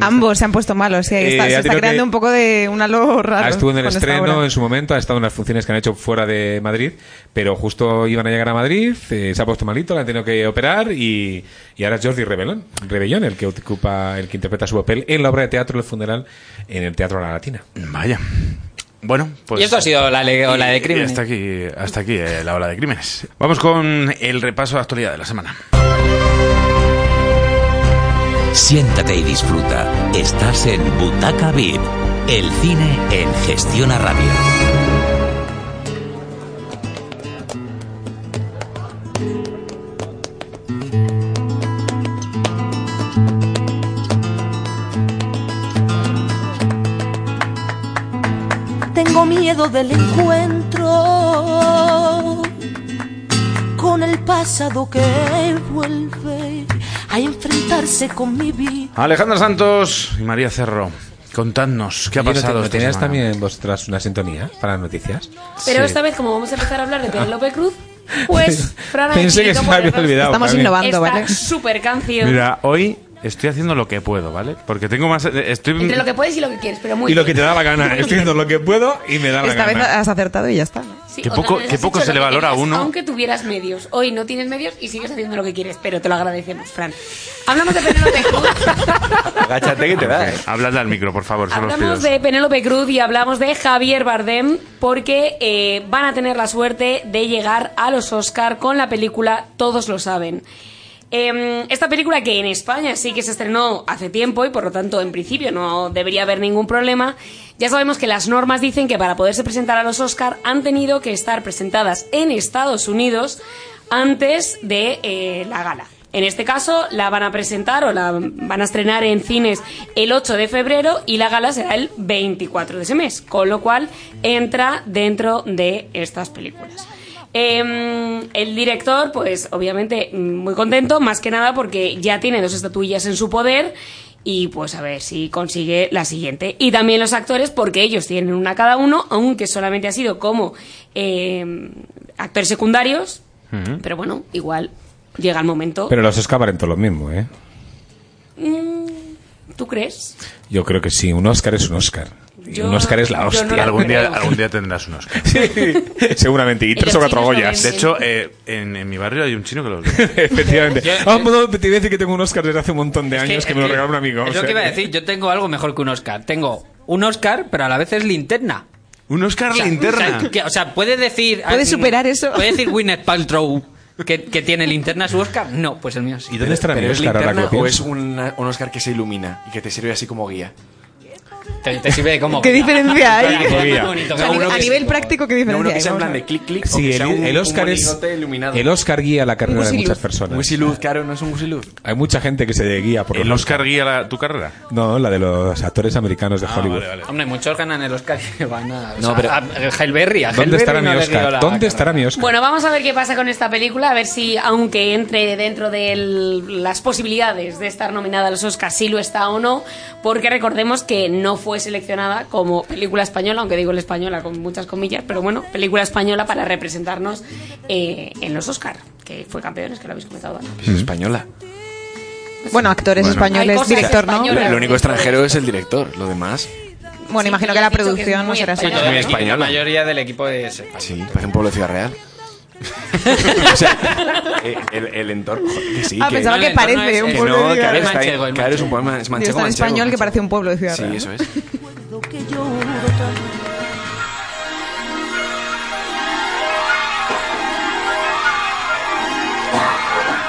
Ambos se han puesto malos, sí, Eh, está, ha se está creando que- un poco de un halo raro. Ah, estuvo en el estreno en su momento, ha estado en las funciones que han hecho fuera de Madrid, pero justo iban a llegar a Madrid, eh, se ha puesto malito, le han tenido que operar y, y ahora es Jordi Rebellón, Rebellón el que ocupa, el que interpreta su papel en la obra de teatro El funeral en el Teatro La Latina. Vaya. Bueno, pues. Y esto ha sido la ola de crímenes. hasta aquí, hasta aquí eh, la ola de crímenes. Vamos con el repaso de actualidad de la semana. Siéntate y disfruta. Estás en Butaca VIP, el cine en Gestiona Radio. Miedo del encuentro con el pasado que vuelve a enfrentarse con mi vida. Alejandra Santos y María Cerro, contadnos, ¿qué ha Oye, ¿no te- pasado? ¿No esta tenías semana? también vosotras una sintonía para las noticias? Pero esta vez, como vamos a empezar a hablar de Penélope Cruz, pues Fran Pensé que se me había olvidado, Estamos innovando, esta ¿vale? super canción. Mira, hoy estoy haciendo lo que puedo, ¿vale? Porque tengo más... Estoy... Entre lo que puedes y lo que quieres, pero muy Y lo que te da la gana. Estoy haciendo lo que puedo y me da la Esta vez gana. has acertado y ya está. ¿no? Sí, poco- has poco se le que valora a uno. Aunque tuvieras medios. Hoy no tienes medios y sigues haciendo lo que quieres, pero te lo agradecemos, Fran. Hablamos de Penélope Cruz. Agáchate que te da, ¿eh? Habladle al micro, por favor, Hablamos pidos. de Penélope Cruz y hablamos de Javier Bardem porque eh, van a tener la suerte de llegar a los Oscar con la película Todos lo saben. Eh, esta película que en España sí que se estrenó hace tiempo y por lo tanto en principio no debería haber ningún problema, ya sabemos que las normas dicen que para poderse presentar a los Oscar han tenido que estar presentadas en Estados Unidos antes de eh, la gala. En este caso la van a presentar o la van a estrenar en cines el 8 de febrero y la gala será el 24 de ese mes, con lo cual entra dentro de estas películas. Eh, el director, pues obviamente muy contento, más que nada porque ya tiene dos estatuillas en su poder y pues a ver si consigue la siguiente. Y también los actores, porque ellos tienen una cada uno, aunque solamente ha sido como eh, actores secundarios, pero bueno, igual llega el momento. Pero los Oscar valen todo lo mismo, ¿eh? Mm, ¿Tú crees? Yo creo que sí, un Oscar es un Oscar. Y Yo- un Oscar es la yo hostia. no lo algún, día, algún día tendrás un Oscar. Seguramente. Y tres o cuatro lo Goyas. De hecho, eh, en, en mi barrio hay un chino que los ve. Efectivamente. Ah, bueno, te iba a decir que tengo un Oscar desde hace un montón de años que, me lo es regaló un amigo. Es o lo sea que iba a decir. Yo tengo algo mejor que un Oscar. Tengo un Oscar, pero a la vez es linterna. ¿Un Oscar O sea, linterna? O sea, que- o sea, puede decir. ¿Puedes superar eso? ¿Puede decir Gwyneth Paltrow que, que tiene linterna su Oscar? No, pues el mío sí. ¿Y dónde estará mi ¿Pero es Oscar que linterna lo o es pienso? un, un Oscar que se ilumina y que te sirve así como guía? Te, te sirve como. ¿Qué diferencia hay? A, bonito, ni- uno a que- nivel práctico, ¿qué No, diferencia uno que hay? sea en plan de clic, clic, o Sí, que el, sea un, el Oscar un es. monigote iluminado. El Oscar guía la carrera de muchas personas. Gusiluz, claro, no es un gusiluz. Hay mucha gente que se guía por ¿El Oscar guía la- tu carrera? No, la de los actores americanos de Ah, Hollywood. vale, vale. Hombre, muchos ganan el Oscar y van a. No, o sea, pero- a- a Hailberry, a ¿Dónde estará mi no Oscar? guió la ¿Dónde carrera. estará mi Oscar? Bueno, vamos a ver qué pasa con esta película, a ver si, aunque entre dentro de el- las posibilidades de estar nominada a los Oscars, si lo está o no, porque recordemos que no fue seleccionada como película española, aunque digo la española con muchas comillas, pero bueno, película española para representarnos eh, en los Oscars, que fue campeones, que lo habéis comentado antes. Es española. Bueno, actores Bueno. Españoles, director, ¿no? Lo único extranjero es el director, lo demás. Bueno, Sí, imagino que la que es producción no será española. La mayoría del equipo es español. Sí, parece un pueblo de Ciudad Real. o sea, eh, el, el entorno. Que sí, Ah, que, pensaba No, que parece es- un que pueblo no, que Ciudad está manchego, en- que ahora es un manchego. poema, es manchego, tan manchego, español que manchego. parece un pueblo de Ciudad Sí, eso es. que.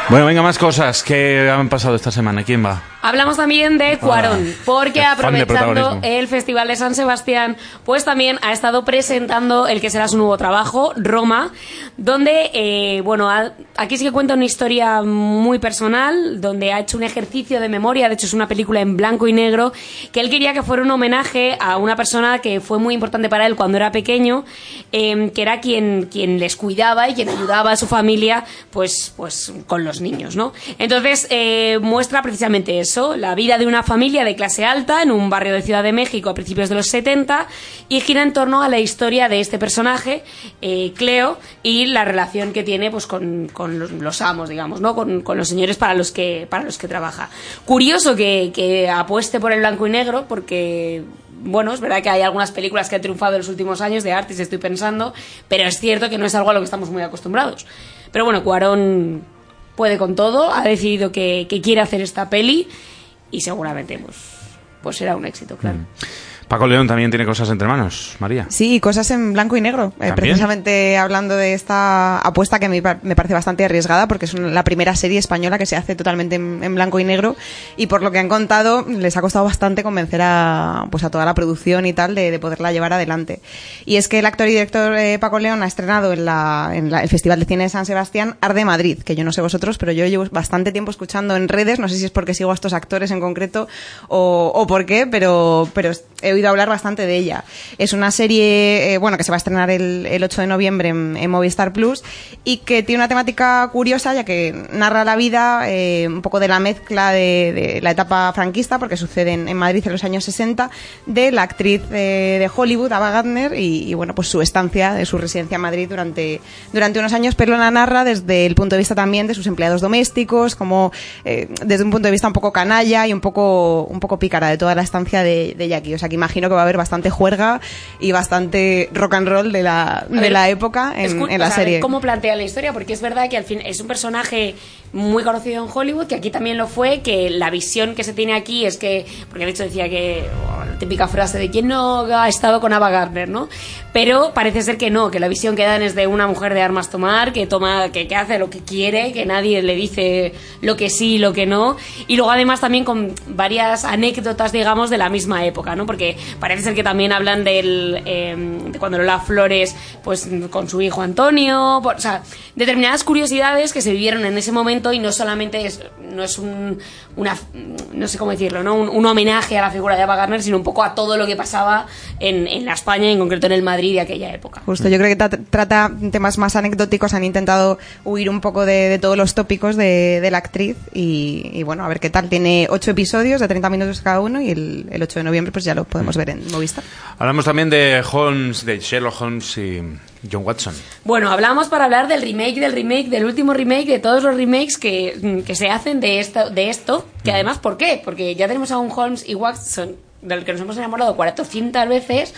Bueno, venga, más cosas que han pasado esta semana. ¿Quién va? Hablamos también de Cuarón, porque aprovechando el Festival de San Sebastián, pues también ha estado presentando el que será su nuevo trabajo, Roma, donde, eh, bueno, ha- aquí sí que cuenta una historia muy personal, donde ha hecho un ejercicio de memoria, de hecho es una película en blanco y negro, que él quería que fuera un homenaje a una persona que fue muy importante para él cuando era pequeño, eh, que era quien, quien les cuidaba y quien ayudaba a su familia, pues, pues con los niños, ¿no? Entonces, eh, muestra precisamente eso, la vida de una familia de clase alta en un barrio de Ciudad de México a principios de los 70 y gira en torno a la historia de este personaje, eh, Cleo, y la relación que tiene pues con, con los, amos, digamos, ¿no? Con, con los señores para los que, para los que trabaja. Curioso que, que apueste por el blanco y negro porque bueno, es verdad que hay algunas películas que han triunfado en los últimos años de artes, estoy pensando, pero es cierto que no es algo a lo que estamos muy acostumbrados. Pero bueno, Cuarón puede con todo, ha decidido que, que quiere hacer esta peli y seguramente pues, pues será un éxito, claro. Paco León también tiene cosas entre manos, María. Sí, cosas en blanco y negro. Eh, precisamente hablando de esta apuesta que me, me parece bastante arriesgada porque es una- la primera serie española que se hace totalmente en, en blanco y negro y por lo que han contado les ha costado bastante convencer a, pues a toda la producción y tal de, de poderla llevar adelante. Y es que el actor y director eh, Paco León ha estrenado en, la, en la- el Festival de Cine de San Sebastián Arde Madrid, que yo no sé vosotros, pero yo llevo bastante tiempo escuchando en redes, no sé si es porque sigo a estos actores en concreto o, o por qué, pero, pero he oído oído hablar bastante de ella. Es una serie, eh, bueno, que se va a estrenar el, el 8 de noviembre en, Movistar Plus y que tiene una temática curiosa, ya que narra la vida eh, un poco de la mezcla de, la etapa franquista, porque sucede en, Madrid en los años 60, de la actriz de Hollywood, Ava Gardner, y, bueno, pues su estancia, de su residencia en Madrid durante, unos años, pero la narra desde el punto de vista también de sus empleados domésticos, como eh, desde un punto de vista un poco canalla y un poco, un pícara de toda la estancia de, de Jackie. O sea que imagino que va a haber bastante juerga y bastante rock and roll de la, de ver, la época en, en la serie. ¿Cómo plantea la historia? Porque es verdad que al fin es un personaje muy conocido en Hollywood, que aquí también lo fue, que la visión que se tiene aquí es que, porque de hecho decía que oh, la típica frase de quién no ha estado con Ava Gardner, ¿no? Pero parece ser que no, que la visión que dan es de una mujer de armas tomar, que toma, que, que hace lo que quiere, que nadie le dice lo que sí, lo que no, y luego además también con varias anécdotas, digamos, de la misma época, ¿no? Porque parece ser que también hablan del, eh, de cuando Lola Flores, pues con su hijo Antonio, o sea, determinadas curiosidades que se vivieron en ese momento y no solamente es, no es un, una, no sé cómo decirlo, ¿no? Un, un homenaje a la figura de Ava Gardner, sino un poco a todo lo que pasaba en, en la España, en concreto en el Madrid de aquella época. Justo, yo creo que tra- trata temas más anecdóticos, han intentado huir un poco de, de todos los tópicos de, de la actriz y, y bueno, a ver qué tal. Tiene ocho episodios de 30 minutos cada uno y el, el 8 de noviembre pues ya lo podemos ver en Movistar. Hablamos también de Holmes, de Sherlock Holmes y John Watson. Bueno, hablamos para hablar del remake, del remake, del último remake, de todos los remakes que, mm, que se hacen de esto, de esto, que además, ¿por qué? Porque ya tenemos a un Holmes y Watson del que nos hemos enamorado 400 veces.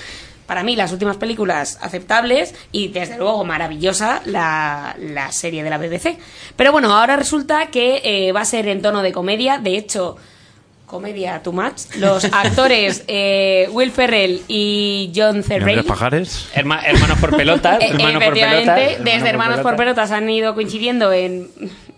Para mí, las últimas películas aceptables y, desde luego, maravillosa la, la serie de la BBC. Pero bueno, ahora resulta que eh, va a ser en tono de comedia. De hecho, comedia too much. Los actores eh, Will Ferrell y John ¿Y Andrés Pajares? Herma- hermanos por pelotas. eh, hermanos por pelotas. desde Hermanos por pelotas. Pelotas han ido coincidiendo en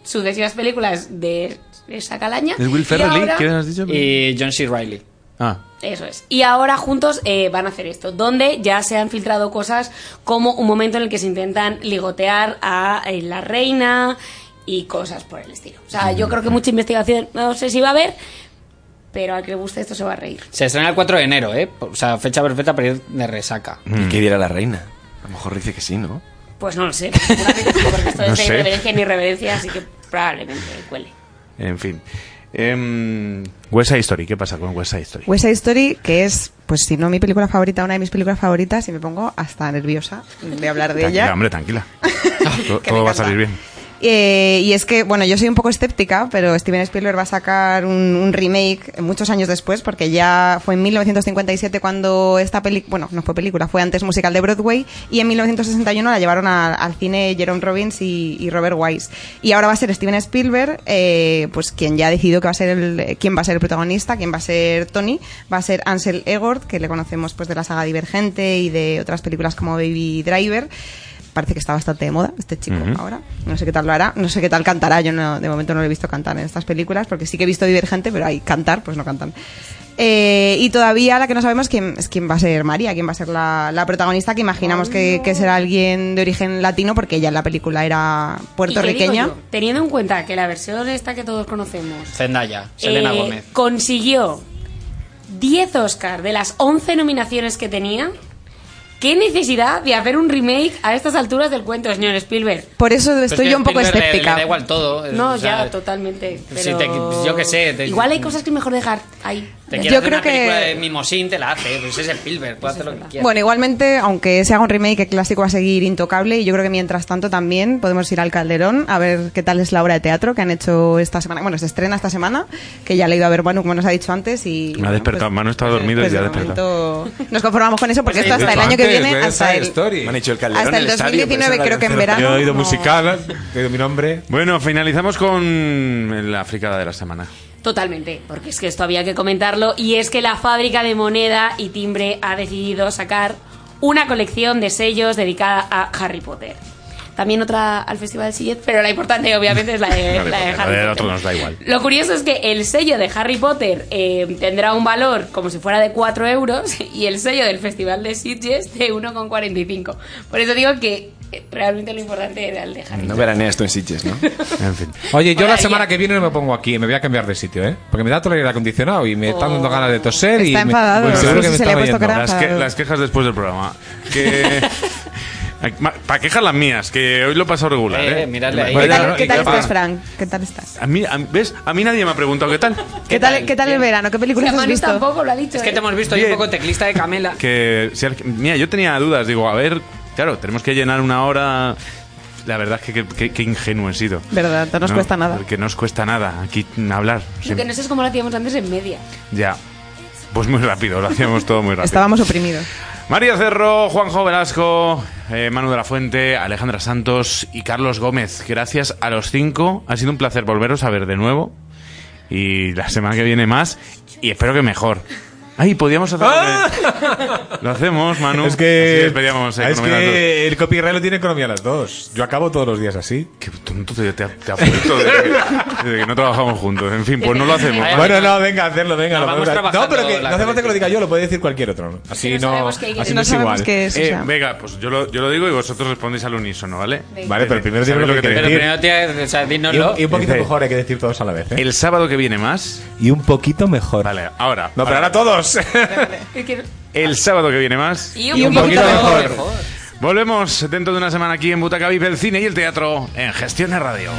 sucesivas películas de esa calaña. ¿Es Will Y Ferrell? ahora- ¿Quién has dicho? Y John C. Reilly. Ah. Eso es. Y ahora juntos eh, van a hacer esto, donde ya se han filtrado cosas como un momento en el que se intentan ligotear a eh, la reina y cosas por el estilo. O sea, yo creo que mucha investigación, no sé si va a haber, pero al que le guste esto se va a reír. Se estrena el 4 de enero, ¿eh? O sea, fecha perfecta para ir de resaca. ¿Y qué dirá la reina? A lo mejor dice que sí, ¿no? Pues no lo sé, porque esto No es de sé. reverencia ni reverencia, así que probablemente cuele. En fin. Em, West Side Story, ¿qué pasa con West Side Story? West Side Story, que es, pues si no mi película favorita, una de mis películas favoritas y me pongo hasta nerviosa de hablar de Tranquila, ella. hombre, tranquila. todo va a salir bien. Eh, y es que, bueno, yo soy un poco escéptica, pero Steven Spielberg va a sacar un, remake muchos años después, porque ya fue en 1957 cuando esta película, bueno, no fue película, fue antes musical de Broadway, y en 1961 la llevaron al cine Jerome Robbins y, Robert Wise. Y ahora va a ser Steven Spielberg, eh, pues quien ya ha decidido que va a ser el, quién va a ser el protagonista, quién va a ser Tony, va a ser Ansel Elgort, que le conocemos pues de la saga Divergente y de otras películas como Baby Driver parece que está bastante de moda este chico Ujú. ahora. No sé qué tal lo hará, no sé qué tal cantará. Yo no, de momento no lo he visto cantar en estas películas porque sí que he visto Divergente, pero hay cantar, pues no cantan. Eh, y todavía la que no sabemos quién, es quién va a ser María, quién va a ser la, la protagonista, que imaginamos que, que será alguien de origen latino porque ella en la película era ¿Y qué puertorriqueña. yo? Teniendo en cuenta que la versión esta que todos conocemos Zendaya, Selena eh, Gómez. consiguió 10 Oscar de las 11 nominaciones que tenía. ¿Qué necesidad de hacer un remake a estas alturas del cuento, señor Spielberg? Por eso estoy es que yo un poco Spielberg escéptica. Le, da igual todo. No, o sea, ya, totalmente. si Pero... te- yo qué sé, te- Igual hay cosas que es mejor dejar ahí. Te Yo hacer creo una película que- de Mimosín, te la hace. Pues es Spielberg, puede hacer lo que quiera. Bueno, igualmente, aunque se haga un remake, el clásico va a seguir intocable y yo creo que mientras tanto también podemos ir al Calderón a ver qué tal es la obra de teatro que han hecho esta semana. Bueno, se estrena esta semana, que ya le he ido a ver Manu, como nos ha dicho antes. y Me ha despertado. Manu estaba dormido pues y ya ha de despertado. nos conformamos con eso porque Pues esto hasta el año que viene, hasta el, Story. Me han hecho el Calderón hasta el en estadio, 2019 pero esa creo que en verano. Yo he oído no- musical, he oído mi nombre. Bueno, finalizamos con la fricada de la semana. Totalmente, porque es que esto había que comentarlo y es que la fábrica de moneda y timbre ha decidido sacar una colección de sellos dedicada a Harry Potter. También otra al Festival Sillet, pero la importante obviamente es la de, Harry la de Potter. Harry Potter. otro nos da igual. Lo curioso es que el sello de Harry Potter eh, tendrá un valor como si fuera de 4 euros y el sello del Festival de Sitges de 1,45. Por eso digo que realmente lo importante era el de Harry. No veraneas tú en Sitges, ¿no? En fin. Oye, yo la semana que viene no me pongo aquí, me voy a cambiar de sitio, ¿eh? Porque me da todo el aire acondicionado y me están dando ganas de toser y Está me- enfadado, pues no seguro que me se le están Las, que- enfadado. las quejas después del programa. Que. Para quejas las mías, que hoy lo he pasado regular. Eh, ¿eh? miradle ahí. ¿Qué tal, qué y tal estás, Frank? ¿Qué tal estás? A mí, a- ¿Ves? A mí nadie me ha preguntado qué tal. ¿Qué tal, ¿qué tal el verano? ¿Qué películas has visto? tampoco lo ha dicho. Es que ¿eh? te hemos visto un poco teclista de Camela. Que, mira, yo tenía dudas. Digo, a ver, claro, tenemos que llenar una hora. La verdad es que que- que- que ingenuo he sido. Verdad, no nos cuesta nada. Porque no os cuesta nada aquí hablar. Lo que no sé es cómo lo hacíamos antes en media. Ya. Pues muy rápido, lo hacíamos todo muy rápido. Estábamos oprimidos. María Cerro, Juanjo Velasco, eh, Manu de la Fuente, Alejandra Santos y Carlos Gómez. Gracias a los cinco. Ha sido un placer volveros a ver de nuevo. Y la semana que viene más. Y espero que mejor. Ay, podíamos hacer. Lo hacemos, Manu. Es que, Así despedíamos, eh, es que el copyright lo tiene economía las dos. Yo acabo todos los días así. Qué tonto te, te, te desde que, no trabajamos juntos. En fin, pues no lo hacemos. Bueno, no, venga, hacerlo, venga. Lo vamos no, pero que no hace falta que lo diga yo, lo puede decir cualquier otro. ¿no? Así no no, sabemos qué- así no no es igual. es. Eh, o sea. venga, pues yo lo, yo lo digo y vosotros respondéis al unísono, ¿vale? Vale, pero primero ¿Sabéis dime lo que digo? Pero primero, tía, o sea, Y dínoslo. un, y un poquito Dice- mejor hay que decir todos a la vez. ¿eh? El sábado que viene más. Y un poquito mejor. Vale, ahora. No, pero ahora todos. El sábado que viene más. Y y un poquito mejor. Volvemos dentro de una semana aquí en Butaca VIP, el cine y el teatro en Gestiones Radio.